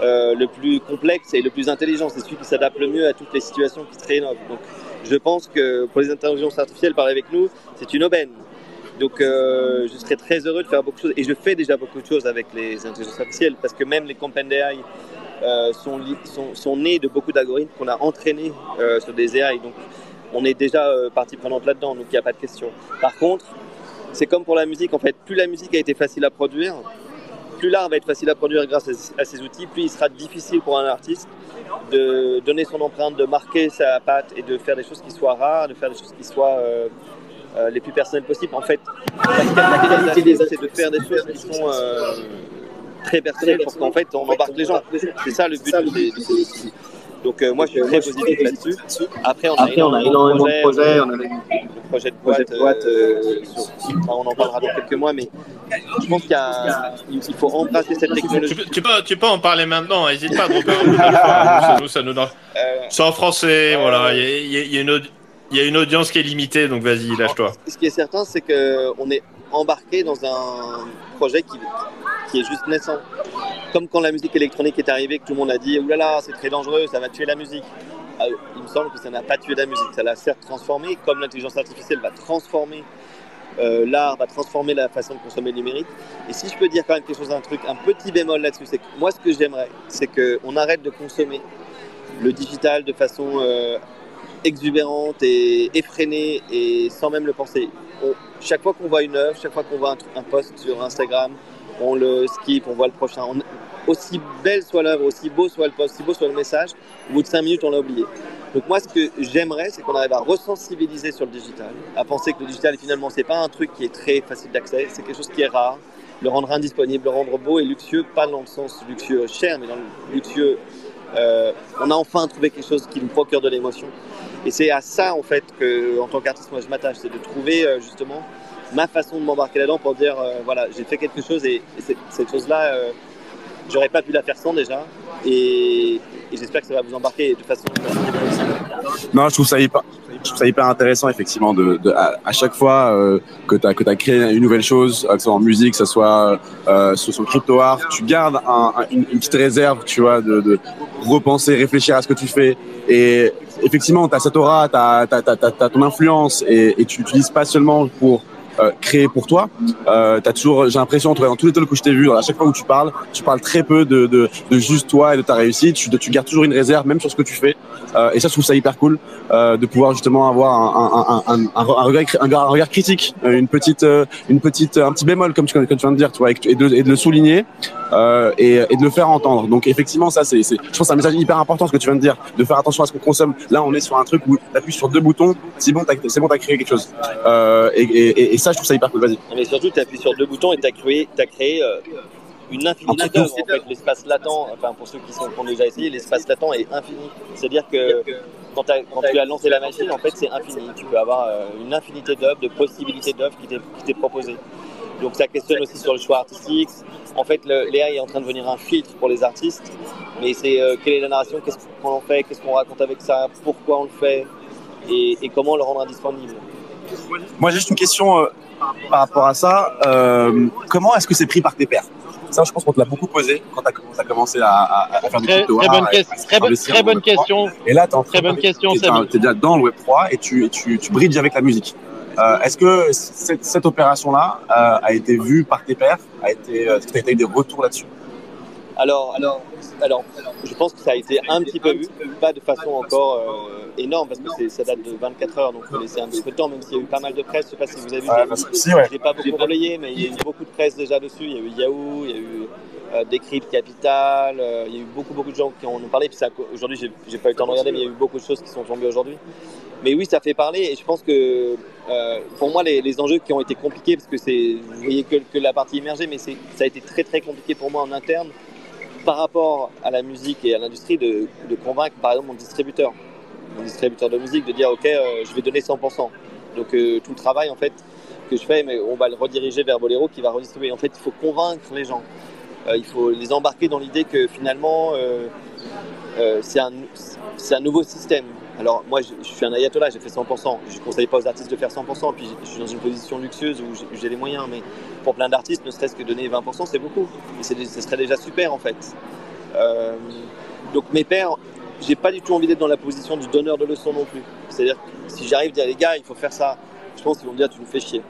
euh, le plus complexe et le plus intelligent. C'est celui qui s'adapte le mieux à toutes les situations qui se réinnovent. Donc, je pense que pour les intelligences artificielles, parler avec nous, c'est une aubaine. Donc, euh, je serais très heureux de faire beaucoup de choses. Et je fais déjà beaucoup de choses avec les intelligences artificielles, parce que même les Compend AI euh, sont, sont, nés de beaucoup d'algorithmes qu'on a entraînés sur des AI. Donc, on est déjà partie prenante là-dedans, donc il n'y a pas de question. Par contre, c'est comme pour la musique, en fait, plus la musique a été facile à produire, plus l'art va être facile à produire grâce à, ces outils, plus il sera difficile pour un artiste de donner son empreinte, de marquer sa patte et de faire des choses qui soient rares, de faire des choses qui soient euh, euh, les plus personnelles possibles. En fait, la, qualité des c'est de faire des choses qui sont euh, très personnel pour qu'en fait on embarque les gens. C'est ça le but de ces outils. Donc euh, moi je suis très positif là-dessus. Après on a Après, on a énormément de projets, on a le projet de boîte, euh, sur- enfin, on en parlera dans quelques mois, mais je pense qu'il faut embrasser cette technologie. Tu peux, tu, peux, tu peux en parler maintenant, n'hésite pas à dropper un nouvelle fois, ça nous- ça nous donne- C'est en français, voilà, il y audi- y a une audience qui est limitée, donc vas-y, lâche-toi. Ce qui est certain, c'est qu'on est embarqué dans un projet qui, qui est juste naissant. Comme quand la musique électronique est arrivée, que tout le monde a dit Ouh là là, c'est très dangereux, ça va tuer la musique. Ah, il me semble que ça n'a pas tué la musique, ça l'a certes transformée, comme l'intelligence artificielle va transformer euh, l'art, va transformer la façon de consommer le numérique. Et si je peux dire quand même quelque chose, un truc, un petit bémol là-dessus, c'est que moi ce que j'aimerais, c'est qu'on arrête de consommer le digital de façon euh, exubérante et effrénée et sans même le penser. Chaque fois qu'on voit une œuvre, chaque fois qu'on voit un, un post sur Instagram, on le skip, on voit le prochain. Aussi belle soit l'œuvre, aussi beau soit le post, aussi beau soit le message, au bout de 5 minutes, on l'a oublié. Donc moi, ce que j'aimerais, c'est qu'on arrive à resensibiliser sur le digital, à penser que le digital, finalement, c'est pas un truc qui est très facile d'accès, c'est quelque chose qui est rare, le rendre indisponible, le rendre beau et luxueux, pas dans le sens luxueux cher, mais dans le luxueux. euh, on a enfin trouvé quelque chose qui nous procure de l'émotion. Et c'est à ça, en fait, que, en tant qu'artiste, moi, je m'attache, c'est de trouver euh, justement ma façon de m'embarquer là-dedans pour dire, euh, voilà, j'ai fait quelque chose et, et cette, chose-là, euh, j'aurais pas pu la faire sans déjà. Et, j'espère que ça va vous embarquer de façon Non, je trouve ça hyper, intéressant, effectivement, de, à, chaque fois euh, que tu as, que as créé une nouvelle chose, que ce soit en musique, que ce soit sur son crypto art, tu gardes un- un- une, petite réserve, tu vois, de, repenser, réfléchir à ce que tu fais. Et effectivement, tu as cette aura, tu as, ton influence et tu l'utilises pas seulement pour euh, créer pour toi. Euh, t'as toujours, j'ai l'impression, dans tous les talks que je t'ai vu, à chaque fois où tu parles, tu parles très peu de, de, juste toi et de ta réussite. Tu, gardes toujours une réserve, même sur ce que tu fais. Euh, et ça, je trouve ça hyper cool euh, de pouvoir justement avoir un, un, un, regard, un, regard- critique, une petite, une petite, un petit bémol comme tu, viens de dire, et, de, le souligner et, de le faire entendre. Donc effectivement, ça, c'est, je pense, c'est un message hyper important ce que tu viens de dire, de faire attention à ce qu'on consomme. Là, on est sur un truc où tu appuies sur deux boutons, c'est bon, c'est bon, t'as créé quelque chose. Et, et, et ça, je trouve ça hyper cool. Vas-y. Mais surtout, tu appuies sur deux boutons et tu as créé, euh, une infinité d'œuvres. En fait, l'espace latent, enfin pour ceux qui, sont, qui ont déjà essayé, l'espace latent est infini. C'est-à-dire que quand, tu as lancé la machine, en fait, c'est infini. Tu peux avoir euh, une infinité d'œuvres, de possibilités d'œuvres qui t'est proposées. Donc ça questionne aussi sur le choix artistique. En fait, l'AI est en train de devenir un filtre pour les artistes. Mais c'est euh, quelle est la narration, qu'est-ce qu'on en fait, qu'est-ce qu'on raconte avec ça, pourquoi on le fait et, et comment le rendre indisponible. Moi, j'ai juste une question euh, par rapport à ça. Euh, comment est-ce que c'est pris par tes pairs? Ça, je pense qu'on te l'a beaucoup posé quand tu as, commencé à, à, à faire du Très, crypto très bonne, et très, bonne- investir très dans le bonne Web3. question. Et là, tu es en Très bonne question, es, Seb. déjà dans le Web 3 et tu, et tu, tu bridges avec la musique. Euh, est-ce que cette, cette opération-là euh, a été vue par tes pairs? A été, Est-ce que tu as eu des retours là-dessus? Alors, alors, alors, je pense que ça a été un petit peu vu, pas de façon encore euh, énorme, parce que ça date de 24 heures, donc faut laisser un petit peu de temps, même s'il y a eu pas mal de presse. Je sais pas si vous avez vu, parce que si, ouais. j'ai pas beaucoup relayé, mais il y a eu beaucoup de presse déjà dessus. Il y a eu Yahoo, il y a eu euh, Decrypt Capital, euh, il y a eu beaucoup, beaucoup de gens qui en ont parlé. Puis ça, aujourd'hui, j'ai j'ai pas eu le temps de regarder, mais il y a eu beaucoup de choses qui sont tombées aujourd'hui. Mais oui, ça fait parler, et je pense que euh, pour moi, les, les enjeux qui ont été compliqués, parce que c'est, vous voyez que, que la partie immergée, mais c'est- ça a été très, très compliqué pour moi en interne par rapport à la musique et à l'industrie de, convaincre par exemple mon distributeur, mon distributeur de musique, de dire ok, euh, je vais donner 100%. Donc euh, tout le travail en fait que je fais, mais on va le rediriger vers Bolero qui va redistribuer. En fait, il faut convaincre les gens. Euh, il faut les embarquer dans l'idée que finalement c'est un nouveau système. Alors moi je, suis un ayatollah, j'ai fait 100%. Je ne conseille pas aux artistes de faire 100%, puis je suis dans une position luxueuse où j'ai- les moyens, mais pour plein d'artistes, ne serait-ce que donner 20%, c'est beaucoup. Et ce serait déjà super en fait. Euh, donc mes pères, j'ai pas du tout envie d'être dans la position du donneur de leçons non plus. C'est-à-dire si j'arrive à dire les gars, il faut faire ça, je pense qu'ils vont me dire tu nous fais chier.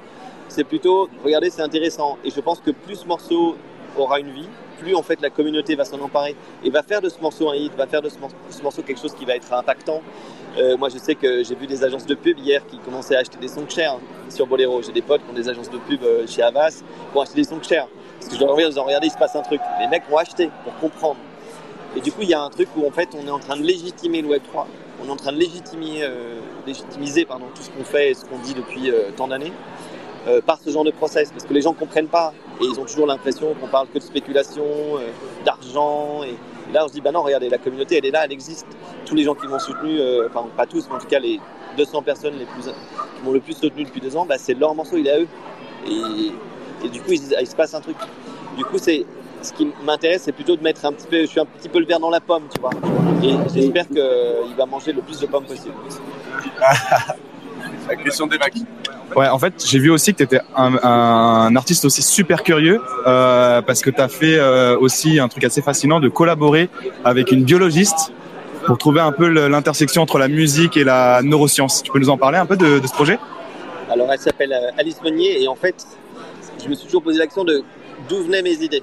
C'est plutôt, regardez, c'est intéressant. Et je pense que plus ce morceau aura une vie, plus en fait la communauté va s'en emparer et va faire de ce morceau un hit, va faire de ce, mor- ce morceau quelque chose qui va être impactant. Euh, moi, je sais que j'ai vu des agences de pub hier qui commençaient à acheter des sons chers sur Bolero. J'ai des potes qui ont des agences de pub euh, chez Havas qui ont acheté des sons chers. Parce que je leur envoie en disant regardez, il se passe un truc. Les mecs vont acheter pour comprendre. Et du coup, il y a un truc où en fait, on est en train de légitimer le Web 3. On est en train de légitimer, euh, légitimiser pardon, tout ce qu'on fait et ce qu'on dit depuis tant d'années. Euh, par ce genre de process, parce que les gens ne comprennent pas et ils ont toujours l'impression qu'on parle que de spéculation, euh, d'argent. Et, là, on se dit, bah non, regardez, la communauté, elle est là, elle existe. Tous les gens qui m'ont soutenu, euh, enfin pas tous, mais en tout cas les 200 personnes les plus, qui m'ont le plus soutenu depuis deux ans, bah, c'est leur morceau, il est à eux. Et, et du coup, il, se passe un truc. Du coup, c'est ce qui m'intéresse, c'est plutôt de mettre un petit peu, je suis un petit peu le verre dans la pomme, tu vois. Et j'espère qu'il va manger le plus de pommes possible. La question des mecs. Ouais, en fait, j'ai vu aussi que tu étais un, artiste aussi super curieux euh, parce que tu as fait euh, aussi un truc assez fascinant de collaborer avec une biologiste pour trouver un peu l'intersection entre la musique et la neuroscience. Tu peux nous en parler un peu de, de ce projet? Alors, elle s'appelle euh, Alice Meunier et en fait, je me suis toujours posé la question de d'où venaient mes idées.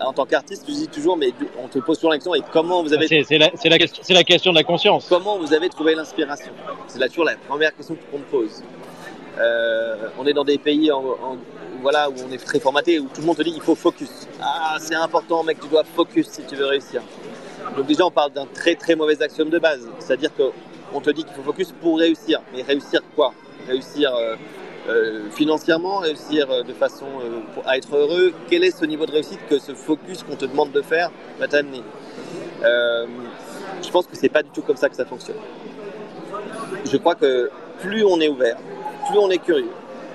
En tant qu'artiste, tu dis toujours, mais on te pose toujours la question et comment vous avez C'est la, c'est la question- la question de la conscience. Comment vous avez trouvé l'inspiration? C'est là toujours la première question qu'on me pose. Euh, on est dans des pays en- en- voilà, où on est très formaté, où tout le monde te dit il faut focus. Ah, c'est important, mec, tu dois focus si tu veux réussir. Donc déjà, on parle d'un très très mauvais axiome de base. C'est-à-dire qu'on te dit qu'il faut focus pour réussir. Mais réussir quoi? Réussir euh, financièrement, réussir euh, de façon euh, à être heureux. Quel est ce niveau de réussite que ce focus qu'on te demande de faire va t'amener Euh, Je pense que c'est pas du tout comme ça que ça fonctionne. Je crois que plus on est ouvert, plus on est curieux,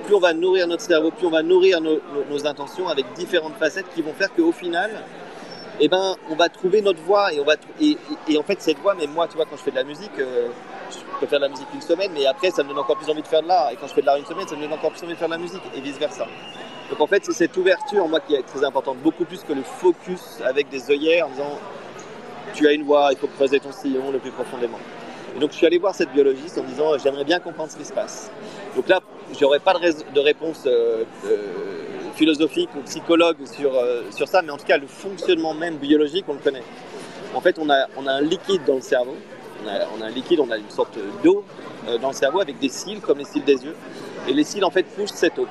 plus on va nourrir notre cerveau, plus on va nourrir nos, nos- nos intentions avec différentes facettes qui vont faire qu'au final, eh ben, on va trouver notre voie et on va et, en fait cette voie, même moi, tu vois, quand je fais de la musique, euh, je peux faire de la musique une semaine, mais après ça me donne encore plus envie de faire de l'art. Et quand je fais de l'art une semaine, ça me donne encore plus envie de faire de la musique et vice versa. Donc en fait, c'est cette ouverture, moi, qui est très importante, beaucoup plus que le focus avec des œillères en disant tu as une voix, il faut creuser ton sillon le plus profondément. Et donc je suis allé voir cette biologiste en disant j'aimerais bien comprendre ce qui se passe. Donc là, j'aurais pas de réponse euh, euh, philosophique ou psychologue sur, euh, sur ça, mais en tout cas le fonctionnement même biologique, on le connaît. En fait, on a, on a un liquide dans le cerveau, on a, un liquide, on a une sorte d'eau euh, dans le cerveau avec des cils comme les cils des yeux, et les cils en fait poussent cette eau.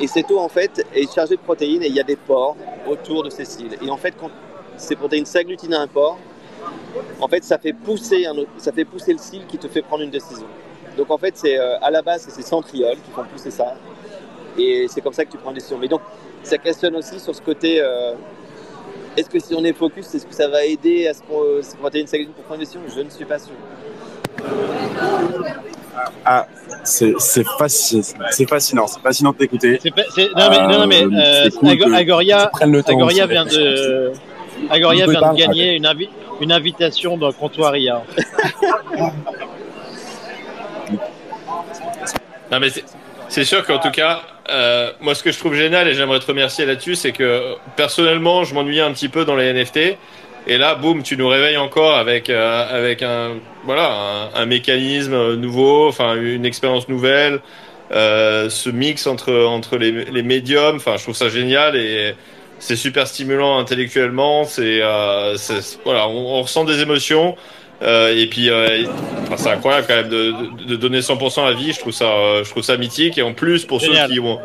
Et cette eau en fait est chargée de protéines et il y a des pores autour de ces cils. Et en fait, quand ces protéines s'agglutinent à un pore, en fait, ça fait pousser ça fait pousser le cil qui te fait prendre une décision. Donc en fait, c'est euh, à la base, c'est ces centrioles qui font pousser ça, et c'est comme ça que tu prends une décision. Mais donc, ça questionne aussi sur ce côté. euh, est-ce que si on est focus, est-ce que ça va aider à ce qu'on euh, ces protéines s'agglutinent pour prendre une décision? Je ne suis pas sûr. Ah, c'est c'est fascinant, c'est fascinant, c'est fascinant de t'écouter. Non, mais, non, non, mais Euh, euh, cool Agoria, Agoria vient de, Agoria vient pas de gagner une, invi- une invitation dans Comptoiria. Non, mais c'est- sûr qu'en tout cas, euh, moi, ce que je trouve génial, et j'aimerais te remercier là-dessus, c'est que personnellement, je m'ennuyais un petit peu dans les NFT. Et là, boum, tu nous réveilles encore avec euh, avec un voilà un, mécanisme nouveau, enfin une expérience nouvelle, euh, ce mix entre entre les, les médiums. Enfin, je trouve ça génial et c'est super stimulant intellectuellement. C'est euh, voilà, on, on ressent des émotions. Euh, et puis, euh, enfin, c'est incroyable quand même de, de, de donner 100% à vie. Je trouve ça, euh, je trouve ça mythique. Et en plus, pour Génial. ceux qui ont,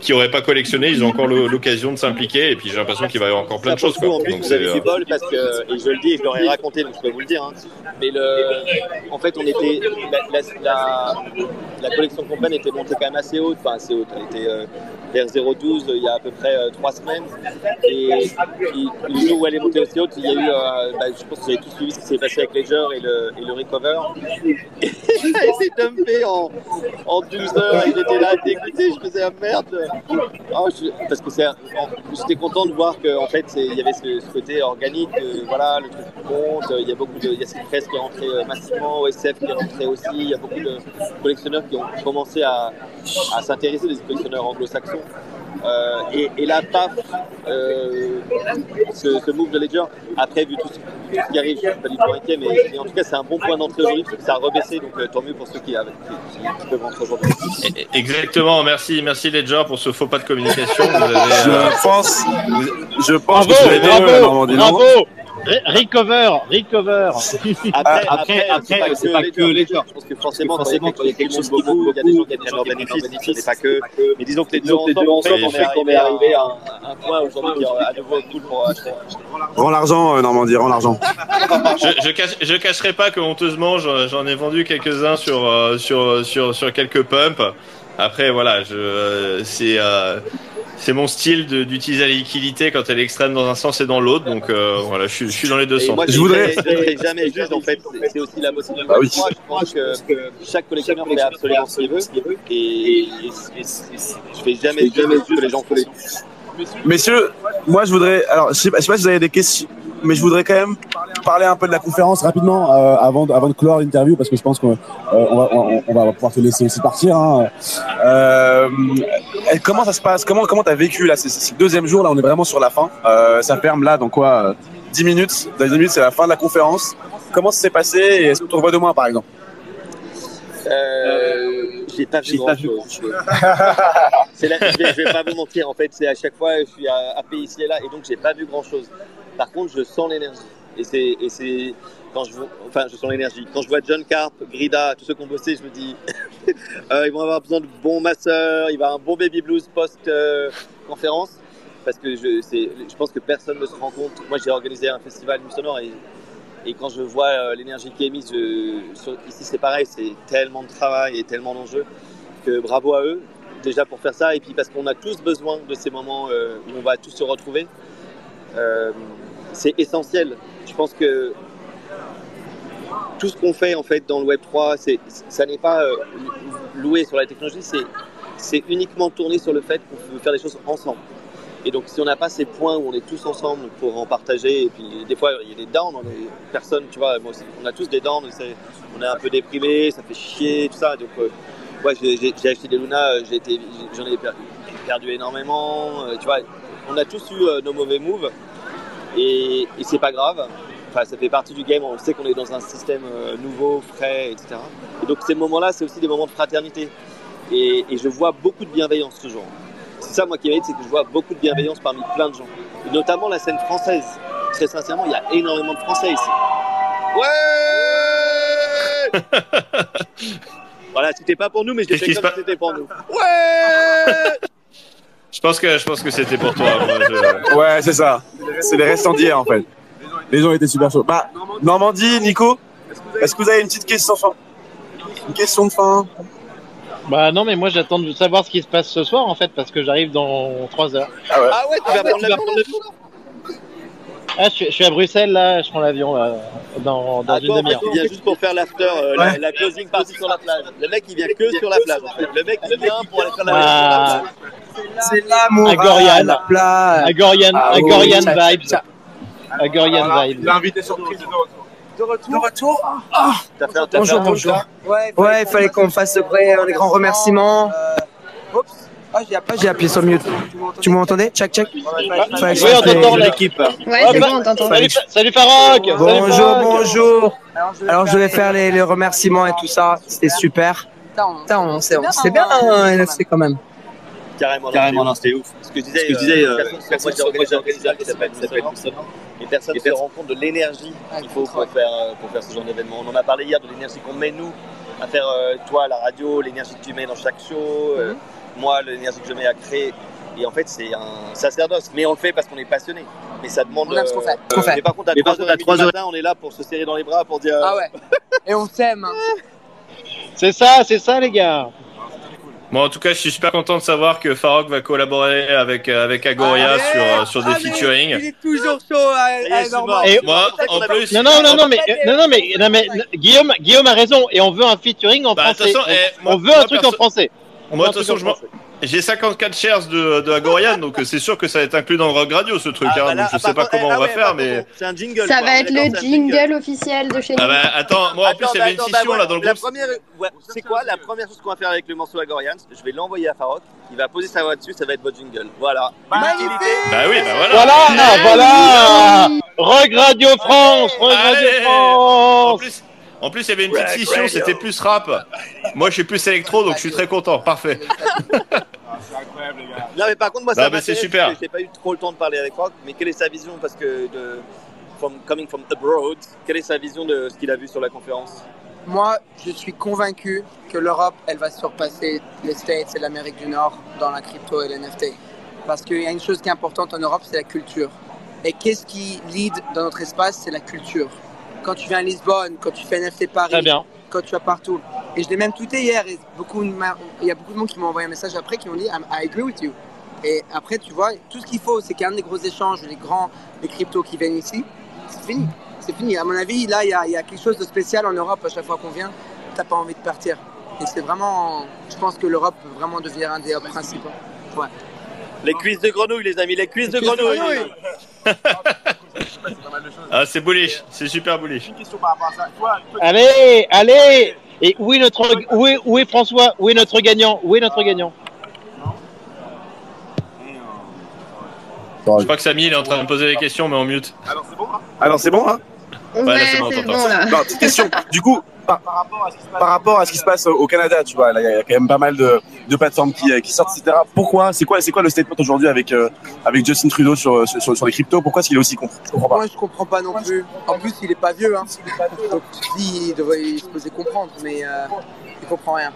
qui auraient pas collectionné, ils ont encore l'occasion de s'impliquer. Et puis, j'ai l'impression qu'il va y avoir encore plein de choses. Quoi. en plus, Donc, vous avez euh, du bol parce que, et je le dis, et je l'aurais raconté, donc je peux vous le dire. hein. Mais le, en fait, on était, la, la, la, la collection complète était montée quand même assez haute, enfin assez haute. Elle était euh, vers 0,12 il y a à peu près euh, trois semaines. Et, et le jour où elle est montée aussi haute, il y a eu, euh, bah, je pense que vous avez tous suivi ce qui s'est passé avec Ledger et le, et le Recover. Et il a été dumpé en, en 12 heures, il était là dégoûté, je faisais la merde. Oh, je- parce que c'est, en- j'étais content de voir qu'en fait c'est- il y avait ce, ce côté organique, euh, voilà, le truc compte, il y a beaucoup de, il y a cette presse qui est rentrée euh, massivement, OSF qui est rentré aussi, il y a beaucoup de collectionneurs qui ont commencé à, à s'intéresser, des collectionneurs anglo-saxons. Euh, et, et là, paf, euh, ce, ce move de Ledger, après, vu tout ce, tout ce qui arrive, je suis pas du tout inquiet, mais, mais en tout cas, c'est un bon point d'entrée aujourd'hui parce que ça a rebaissé, donc euh, tant mieux pour ceux qui, avaient- qui, qui- peuvent rentrer aujourd'hui. Exactement. Merci, merci Ledger pour ce faux pas de communication. Vous avez, euh, Je pense, je pense Bravo, que c'est bravo, mieux, Normandie, non bravo. Re- Recover, recover. Après, après, après, c'est pas que les Ledger. Je pense que forcément, Parce quand il y a quelque chose beaucoup, il y a des gens qui prennent leurs bénéfices, ce n'est pas que. Mais disons que les deux Donc, les deux ensemble, on fait qu'on est arrivé à un, point aujourd'hui à nouveau cool pour acheter. Rends l'argent, euh, Normandie, rends l'argent. je, je, cache, je cacherai pas que honteusement, j'en ai vendu quelques-uns sur, euh, sur, sur, sur quelques pumps. Après, voilà, je, c'est, euh, c'est mon style de- d'utiliser la liquidité quand elle est extrême dans un sens et dans l'autre. Donc euh, voilà, je, suis- je suis dans les deux Et sens. moi, je voudrais. Je jamais juste en fait. C'est- C'est aussi la motivation. Ah oui. Moi, je pense que chaque collectionneur fait absolument ce qu'il veut. Et, et- et- et je fais jamais juste ce que les gens font. Messieurs, moi je voudrais. Alors, je sais pas, je sais pas si vous avez des questions, mais je voudrais quand même parler un peu de la conférence rapidement euh, avant, de, avant de clore l'interview parce que je pense qu'on euh, on va, on, on va pouvoir te laisser aussi partir. Hein. Euh, comment ça se passe? Comment comment t'as vécu là C'est le deuxième jour là, on est vraiment sur la fin. Ça ferme là dans quoi euh, 10 minutes? Dans 10 minutes, c'est la fin de la conférence. Comment ça s'est passé? Et est-ce qu'on te revoit demain par exemple? Euh, j'ai pas vu grand chose. C'est là, je, vais, je vais pas vous mentir, en fait, c'est à chaque fois, je suis paix ici et là, et donc j'ai pas vu grand chose. Par contre, je sens l'énergie. Et c'est, quand je, enfin, je sens l'énergie. Quand je vois John Carp, Grida, tous ceux qui ont bossé, je me dis, euh, ils vont avoir besoin de bons masseurs, il va avoir un bon baby blues post-conférence. parce que je, c'est, je pense que personne ne se rend compte. Moi, j'ai organisé un festival Nuit Sonore et, quand je vois euh, l'énergie qui est mise, ici c'est pareil, c'est tellement de travail et tellement d'enjeux que bravo à eux déjà pour faire ça et puis parce qu'on a tous besoin de ces moments euh, où on va tous se retrouver. Euh, c'est essentiel. Je pense que tout ce qu'on fait en fait dans le Web 3, c'est, ça n'est pas euh, loué sur la technologie, c'est, uniquement tourné sur le fait qu'on veut faire des choses ensemble. Et donc si on n'a pas ces points où on est tous ensemble pour en partager, et puis des fois il y a des downs, on est personne, tu vois, on a tous des downs, c'est- on est un peu déprimé, ça fait chier, tout ça. Donc euh, ouais, j'ai, acheté des Luna, euh, j'ai été, j'en ai perdu, énormément, tu vois, on a tous eu euh, nos mauvais moves, et, et c'est pas grave. Enfin, ça fait partie du game, on sait qu'on est dans un système euh, nouveau, frais, etc. Et donc ces moments-là, c'est aussi des moments de fraternité. Et, et je vois beaucoup de bienveillance ce jour. C'est ça, moi, qui m'aide, c'est que je vois beaucoup de bienveillance parmi plein de gens. Et notamment la scène française. Très sincèrement, il y a énormément de Français ici. Ouais Voilà, c'était pas pour nous, mais je l'ai fait comme si c'était pour nous. Ouais Je pense que je pense que c'était pour toi. moi, je- Ouais, c'est ça. C'est les restants d'hier en fait. Les gens étaient super chauds. Bah, Normandie, Nico, est-ce que vous avez une petite question de fin? Une question de fin? Bah non, mais moi j'attends de savoir ce qui se passe ce soir en fait, parce que j'arrive dans 3 heures. Ah ouais, Ah ouais, tu vas prendre l'avion Ah, je, suis- je suis à Bruxelles là, je prends l'avion là, dans, dans une demi-heure. il vient juste pour faire l'after, euh, la, la closing party sur la plage. Le mec, il vient que sur la plage, en fait. Le mec, il vient pour aller faire la Ah. C'est l'amour. À Goriane. la plage. Agorian, Ah, Agorian ça- vibes. Agorian vibes. L'invité surprise de retour. De retour. De retour. Ah, T'as fait un t'as bonjour, fait un bonjour. talk, Ouais, il fallait qu'on fasse le vrai, euh, les grands remerciements. Oups. Ah, j'ai appuyé, sur mute. Tu m'entendais? Check, check. Oui, on t'entend l'équipe. Ouais, c'est bon, on t'entend. Salut, Salut Bonjour, bonjour. Alors, je vais faire les, les remerciements et tout ça. C'était super. Putain, on s'est bien hein, NFC quand même. Carrément, Carrément, non, c'était ouf. Ce que je disais, Ce que je disais, euh, personne- moi j'ai organisé un qui s'appelle et personne ne se rend compte de l'énergie qu'il faut pour faire, euh, pour faire ce genre d'événement. On en a parlé hier de l'énergie qu'on met nous à faire, euh, toi, la radio, l'énergie que tu mets dans chaque show, euh, moi, l'énergie que je mets à créer. Et en fait, c'est un sacerdoce. Mais on le fait parce qu'on est passionné. Mais ça demande. On aime ce qu'on fait. euh, fait. Mais par contre, à Mais par 3h30 contre, à du 3 heures- matin, on est là pour se serrer dans les bras pour dire. Ah ouais. Et on t'aime. C'est ça, c'est ça les gars Bon, en tout cas, je suis super content de savoir que Farok va collaborer avec euh, avec Agoria Allez, sur euh, sur des allez, featuring. Il est toujours chaud à, à. Et- Moi, en plus, Non, non, non, non, mais, euh, non, non, mais, non, mais euh, Guillaume, Guillaume a raison, et on veut un featuring en Bah, français. eh, on, moi- on veut un truc en français. Moi, de toute façon, j'ai 54 shares de de Agorian, donc euh, c'est sûr que ça va être inclus dans le rock radio ce truc. Ah, hein, bah là, donc je ah, sais pas contre- comment ah on va ouais, faire, mais C'est un jingle. Ça quoi. va être le jingle officiel de chez nous. ah bah attends, moi en plus il y avait une bah, scission là voilà. dans le La groupe. première, ouais, c'est quoi la première chose qu'on va faire avec le morceau Agorian? Je vais l'envoyer à Farok. Il va poser sa voix dessus. Ça va être votre jingle. Voilà. Magnifique. Bah oui, bah voilà. Voilà, Ah, voilà. Rock Radio France Rock Radio En France plus, en plus, il y avait une petite scission, c'était plus rap. Moi, je suis plus électro, donc je suis très content. Parfait. Non, mais par contre, moi, Non, ça mais c'est m'intéresse super. parce que J'ai pas eu trop le temps de parler avec Farok. Mais quelle est sa vision Parce que de from, coming from abroad, quelle est sa vision de ce qu'il a vu sur la conférence? Moi, je suis convaincu que l'Europe, elle va surpasser les States et l'Amérique du Nord dans la crypto et l'NFT. Parce qu'il y a une chose qui est importante en Europe, c'est la culture. Et qu'est-ce qui lead dans notre espace C'est la culture. Quand tu viens à Lisbonne, quand tu fais NFT Paris, Très bien. quand tu vas partout, Et je l'ai même tweeté hier. Et beaucoup, m'a- il y a beaucoup de monde qui m'ont envoyé un message après qui m'ont dit I'm- I agree with you. Et après, tu vois, tout ce qu'il faut, c'est qu'il y a un des gros échanges, les grands, les cryptos qui viennent ici. C'est fini. C'est fini. À mon avis, là, il y, a, il y a quelque chose de spécial en Europe à chaque fois qu'on vient. T'as pas envie de partir. Et c'est vraiment. Je pense que l'Europe peut vraiment devenir un des hubs principaux. Ouais. Les cuisses de grenouille, les amis, les cuisses de cuisses de grenouille. Ah, c'est bullish, c'est super bullish. Une question par rapport à ça. Toi, toi, Allez, allez. Et où est notre où est, où est François? Où est notre gagnant? Où est notre gagnant? Je crois que Samy il est en train de me poser des questions, mais en mute. alors c'est bon hein? Alors c'est bon, hein? Ouais, c'est bon, là. Non, petite question. Du coup, par, Par rapport à ce qui se passe. par rapport à ce qui se passe au Canada, tu vois, il y a quand même pas mal de, de plateformes qui, euh, qui sortent, etc. Pourquoi C'est quoi, c'est quoi le statement aujourd'hui avec euh, avec Justin Trudeau sur, sur, sur les cryptos? Pourquoi est-ce qu'il est aussi con? Je comprends pas. Moi, je comprends pas non plus. En plus, il est pas vieux. Hein. Donc, lui, il devrait il se poser comprendre, mais euh, il comprend rien.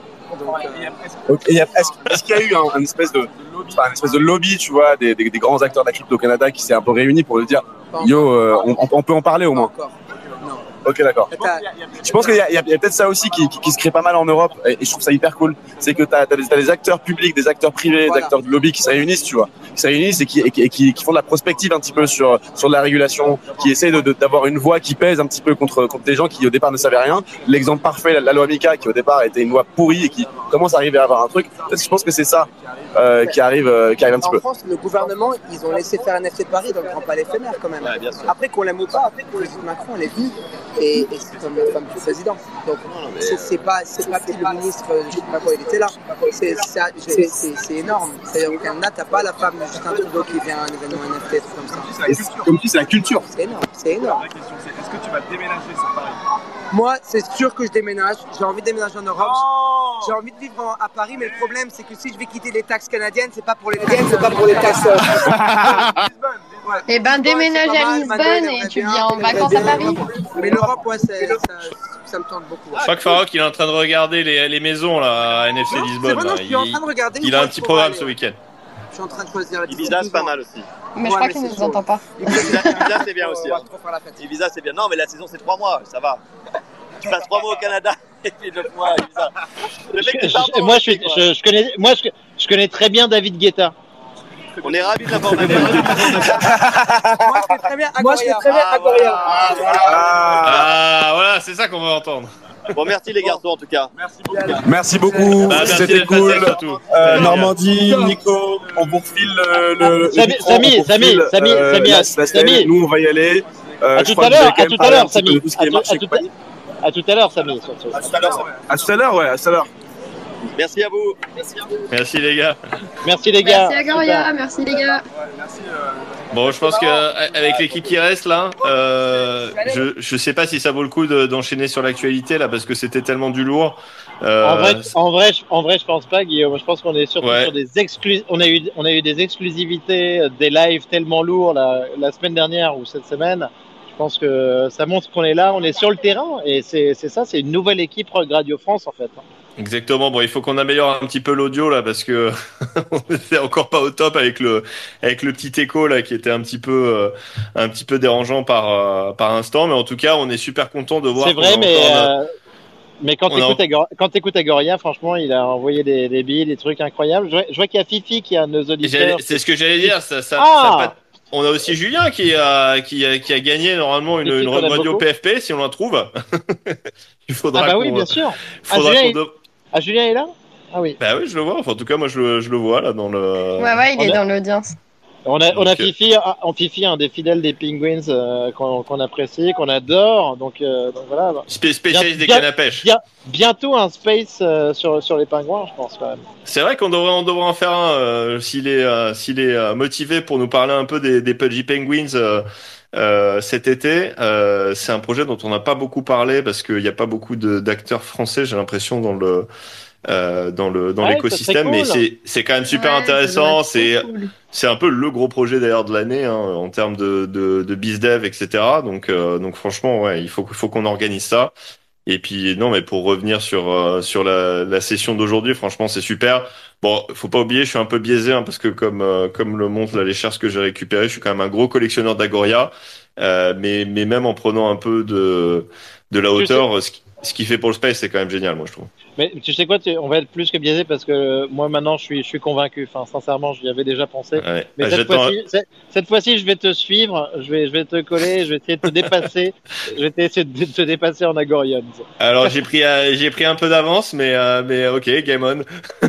Donc, euh, est-ce qu'il y a eu un, un espèce de, un espèce de lobby, tu vois, des, des, des grands acteurs de la crypto au Canada qui s'est un peu réuni pour le dire, yo, euh, on, on peut en parler au moins. Ok, d'accord. Je pense qu'il y a, peut-être ça aussi qui, qui, qui se crée pas mal en Europe, et, et je trouve ça hyper cool. C'est que tu as, des, acteurs publics, des acteurs privés, Voilà. des acteurs de lobby qui se réunissent, tu vois, qui se réunissent et qui, et qui, et qui- qui font de la prospective un petit peu sur sur la régulation, qui de- de- d'avoir une voix qui pèse un petit peu contre contre des gens qui au départ ne savaient rien. L'exemple parfait, la, la loi Mika, qui au départ était une loi pourrie et qui commence à arriver à avoir un truc. Que je pense que c'est ça euh, qui arrive euh, qui arrive un petit En peu. France, le gouvernement, ils ont laissé faire un effet de Paris dans le Grand Palais éphémère quand même. Ouais, bien sûr. Après qu'on l'aime ou pas, Brigitte Macron, elle est venue et, et c'est comme la femme du président. Donc c'est pas c'est pas petit le ministre, je sais pas quoi, il était là. C'est énorme. C'est-à-dire au Canada, t'as pas la femme de Justin Trudeau qui vient à un événement NFT comme ça. Comme dis, c'est la culture. C'est énorme, c'est La énorme. vraie question, c'est est-ce que tu vas déménager sur Paris? Moi, c'est sûr que je déménage. J'ai envie de déménager en Europe. Oh J'ai envie de vivre en- à Paris, mais le problème, c'est que si je vais quitter les taxes canadiennes, c'est pas pour les taxes, c'est pas pour les taxes. ouais. Eh ben, déménage à Lisbonne et tu viens en vacances à. Paris. Mais l'Europe, ouais, ça, ça me tente beaucoup. Je crois que Farok il est en train de regarder les, les maisons là à NFC Non, Lisbonne. c'est vrai, non, là. je suis en Il, train de regarder. il a un petit programme ce week-end. Je suis en train de choisir la Ibiza, c'est pas mal aussi. Mais Ouais, je crois qu'il ne nous entend pas. Ibiza, c'est bien aussi. hein. trop faire la fête. Ibiza, c'est bien. Non, mais la saison, c'est trois mois, ça va. Tu passes trois mois au Canada et puis neuf mois. Le mec, Je- je- Moi, je, suis, connais, moi, je, je connais très bien David Guetta. On est ravis de l'avoir. Moi, je fais très bien Moi, je Agoria. très bien Ah. Ah, Ah voilà, c'est ça qu'on veut entendre. Bon, merci les garçons en tout cas. Merci beaucoup. merci beaucoup, Bah, c'était d'être passé, cool. Euh, Normandie, Nico, on vous refile le, le, Samy, micro, Samy, Samy, Samy, euh, Samy, la- la scène. Samy. Nous, on va y aller. Euh, À tout à l'heure, tout à l'heure, Samy. À tout- à et tout à-. À tout à l'heure, Samy. À tout à l'heure, Samy. À tout à l'heure, ouais, à tout à l'heure. Merci à vous. Merci les gars. Merci les gars. Merci Agoria, merci les gars. Merci. euh, Bon, je pense que euh, avec l'équipe qui reste là, euh, je je sais pas si ça vaut le coup de- d'enchaîner sur l'actualité là parce que c'était tellement du lourd. Euh, En vrai, en vrai, je, en vrai, je pense pas, Guillaume. Je pense qu'on est surtout Ouais. sur des exclus. On a eu, on a eu des exclusivités, des lives tellement lourds la, la semaine dernière ou cette semaine. Je pense que ça montre qu'on est là, on est sur le terrain et c'est ça, c'est une nouvelle équipe Radio France en fait. Exactement. Bon, il faut qu'on améliore un petit peu l'audio là parce que on était encore pas au top avec le avec le petit écho là qui était un petit peu euh, un petit peu dérangeant par euh, par instant. Mais en tout cas, on est super content de voir. C'est vrai, mais euh, mais quand tu a- quand t'écoutes Agoria, franchement, il a envoyé des, des billes, des trucs incroyables. Je vois, vois qu'il y a Fifi qui a nos auditeurs. C'est ce que j'allais dire. Ça, ça, Ah ça On a aussi Julien qui a qui a, qui a gagné normalement une, une radio. PFP si on la trouve. il faudra. Ah bah oui, bien sûr. faudra Ah, Julien, il- Ah, Julien est là? Ah oui. Bah oui, je le vois. Enfin, en tout cas, moi, je le, je le vois là dans le. Ouais, ouais, il on est a- dans l'audience. On a, on a euh, Fifi, on Fifi, un des fidèles des Penguins euh, qu'on qu'on apprécie, qu'on adore. Donc, euh, donc voilà. Spé- spécialiste des Bien- cannes à pêche. bien- bientôt un space euh, sur, sur les pingouins, je pense quand même. C'est vrai qu'on devrait, on devrait en faire un euh, s'il est, euh, s'il est euh, motivé pour nous parler un peu des, des Pudgy Penguins euh, euh, cet été. Euh, c'est un projet dont on n'a pas beaucoup parlé parce qu'il n'y a pas beaucoup d'acteurs français, j'ai l'impression dans le euh, dans le dans Ouais, l'écosystème, mais cool. c'est c'est quand même super Ouais, intéressant. C'est cool. c'est un peu le gros projet d'ailleurs de l'année hein, en termes de de, de bizdev, etc. Donc euh, donc franchement, ouais, il faut il faut qu'on organise ça. Et puis non, mais pour revenir sur euh, sur la, la session d'aujourd'hui, franchement, c'est super. Bon, faut pas oublier, je suis un peu biaisé hein, parce que comme euh, comme le montre là, les shares que j'ai récupérés, je suis quand même un gros collectionneur d'Agoria. Euh, mais mais même en prenant un peu de de la hauteur, ce qui, ce qu'il fait pour le space, c'est quand même génial, moi je trouve. Mais tu sais quoi, tu- on va être plus que biaisé parce que moi maintenant je suis, je suis convaincu. Enfin, sincèrement, j'y avais déjà pensé. Ouais. Mais Ah, cette fois-ci, cette- cette fois-ci, je vais te suivre, je vais, je vais te coller, je vais essayer de te dépasser, je vais essayer de te dépasser en Agorians. Alors j'ai pris euh, j'ai pris un peu d'avance, mais euh, mais ok, game on.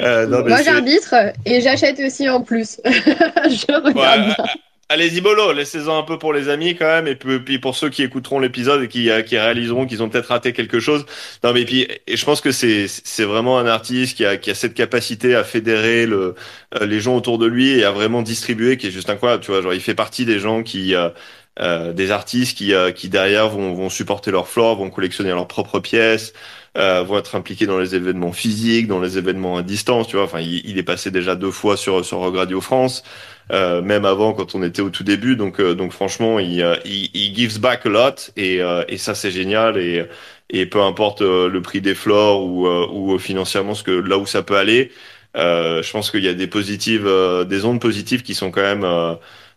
Euh, non, mais Moi, c'est- j'arbitre et j'achète aussi en plus. je regarde Ouais. Allez-y bolo, laissez-en un peu pour les amis quand même, et puis, pour ceux qui écouteront l'épisode et qui, euh, qui réaliseront qu'ils ont peut-être raté quelque chose. Non mais puis, et je pense que c'est vraiment un artiste qui a qui a cette capacité à fédérer le euh, les gens autour de lui et à vraiment distribuer, qui est juste incroyable. Tu vois, genre il fait partie des gens qui euh, euh, des artistes qui qui derrière vont vont supporter leur floor, vont collectionner leurs propres pièces. Euh, vont être impliqués dans les événements physiques, dans les événements à distance, tu vois. Enfin, il, il est passé déjà deux fois sur sur Radio France euh, même avant quand on était au tout début. Donc, euh, donc franchement, il, euh, il, il gives back a lot et, euh, et ça c'est génial. Et, et peu importe euh, le prix des flores ou, ou financièrement ce que là où ça peut aller, je pense qu'il y a des positives, des ondes positives qui sont quand même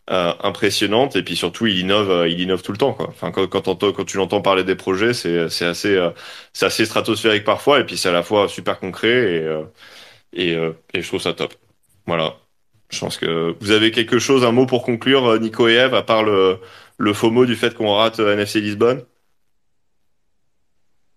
euh, impressionnantes. Et puis surtout, il innove, euh, il innove tout le temps. Quoi. Enfin, quand, quand, tu l'entends parler des projets, c'est c'est assez, euh, c'est assez stratosphérique parfois. Et puis c'est à la fois super concret et euh, et, et je trouve ça top. Voilà. Je pense que vous avez quelque chose, un mot pour conclure, Nico et Eve, à part le, le mot du fait qu'on rate NFC Lisbonne?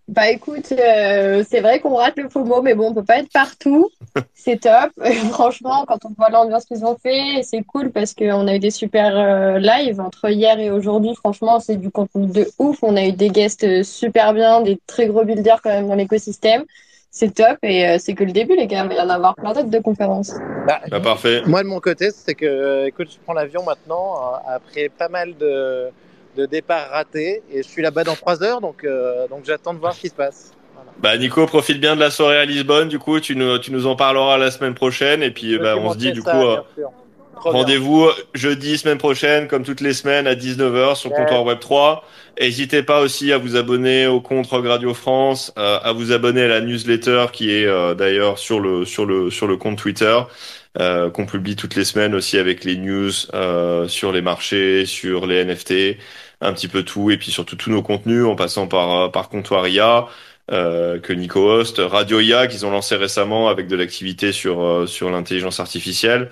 Bah écoute, euh, c'est vrai qu'on rate le FOMO, mais bon, on peut pas être partout. C'est top. Franchement, quand on voit l'ambiance qu'ils ont fait, c'est cool parce qu'on a eu des super euh, lives entre hier et aujourd'hui. Franchement, c'est du contenu de ouf. On a eu des guests euh, super bien, des très gros builders quand même dans l'écosystème. C'est top et euh, c'est que le début, les gars. Il va y en avoir plein d'autres de conférences. Bah, parfait. Moi, de mon côté, c'est que, euh, écoute, je prends l'avion maintenant euh, après pas mal de, de départs ratés et je suis là-bas dans trois heures, donc, euh, donc j'attends de voir ce qui se passe. Bah Nico, profite bien de la soirée à Lisbonne. Du coup, tu nous, tu nous en parleras la semaine prochaine. Et puis, bah, on se dit du coup, euh, rendez-vous jeudi semaine prochaine, comme toutes les semaines à 19h sur le Ouais. comptoir Web 3. N'hésitez pas aussi à vous abonner au compte Rock Radio France, euh, à vous abonner à la newsletter qui est d'ailleurs sur le sur le sur le compte Twitter. euh, qu'on publie toutes les semaines aussi avec les news euh, sur les marchés, sur les NFT, un petit peu tout, et puis surtout tous nos contenus en passant par euh, par Comptoir IA, euh, que Nico host, Radio IA qu'ils ont lancé récemment avec de l'activité sur euh, sur l'intelligence artificielle.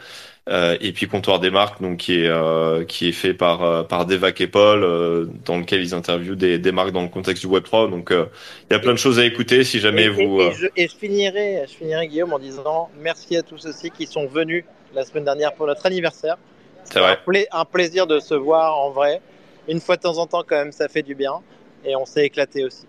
Euh, et puis comptoir des marques donc qui est euh, qui est fait par par Devac et Paul euh, dans lequel ils interviewent des, des marques dans le contexte du Web 3 donc il y a plein de choses à écouter si jamais Et, vous et- et je, et je finirai, je finirai Guillaume en disant merci à tous aussi qui sont venus la semaine dernière pour notre anniversaire. c'est vrai Un, pla- un plaisir de se voir en vrai. Une fois de temps en temps, quand même, ça fait du bien. Et on s'est éclaté aussi.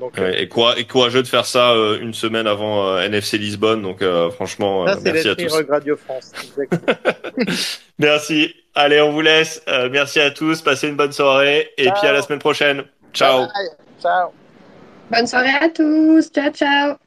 Donc, euh, et, coura- et courageux de faire ça euh, une semaine avant euh, NFC Lisbonne donc euh, franchement ça, c'est merci à l'esprit tous Radio France. Merci allez on vous laisse Euh, merci à tous passez une bonne soirée et Ciao. puis à la semaine prochaine ciao Bye. Ciao. Bonne soirée à tous. Ciao, ciao.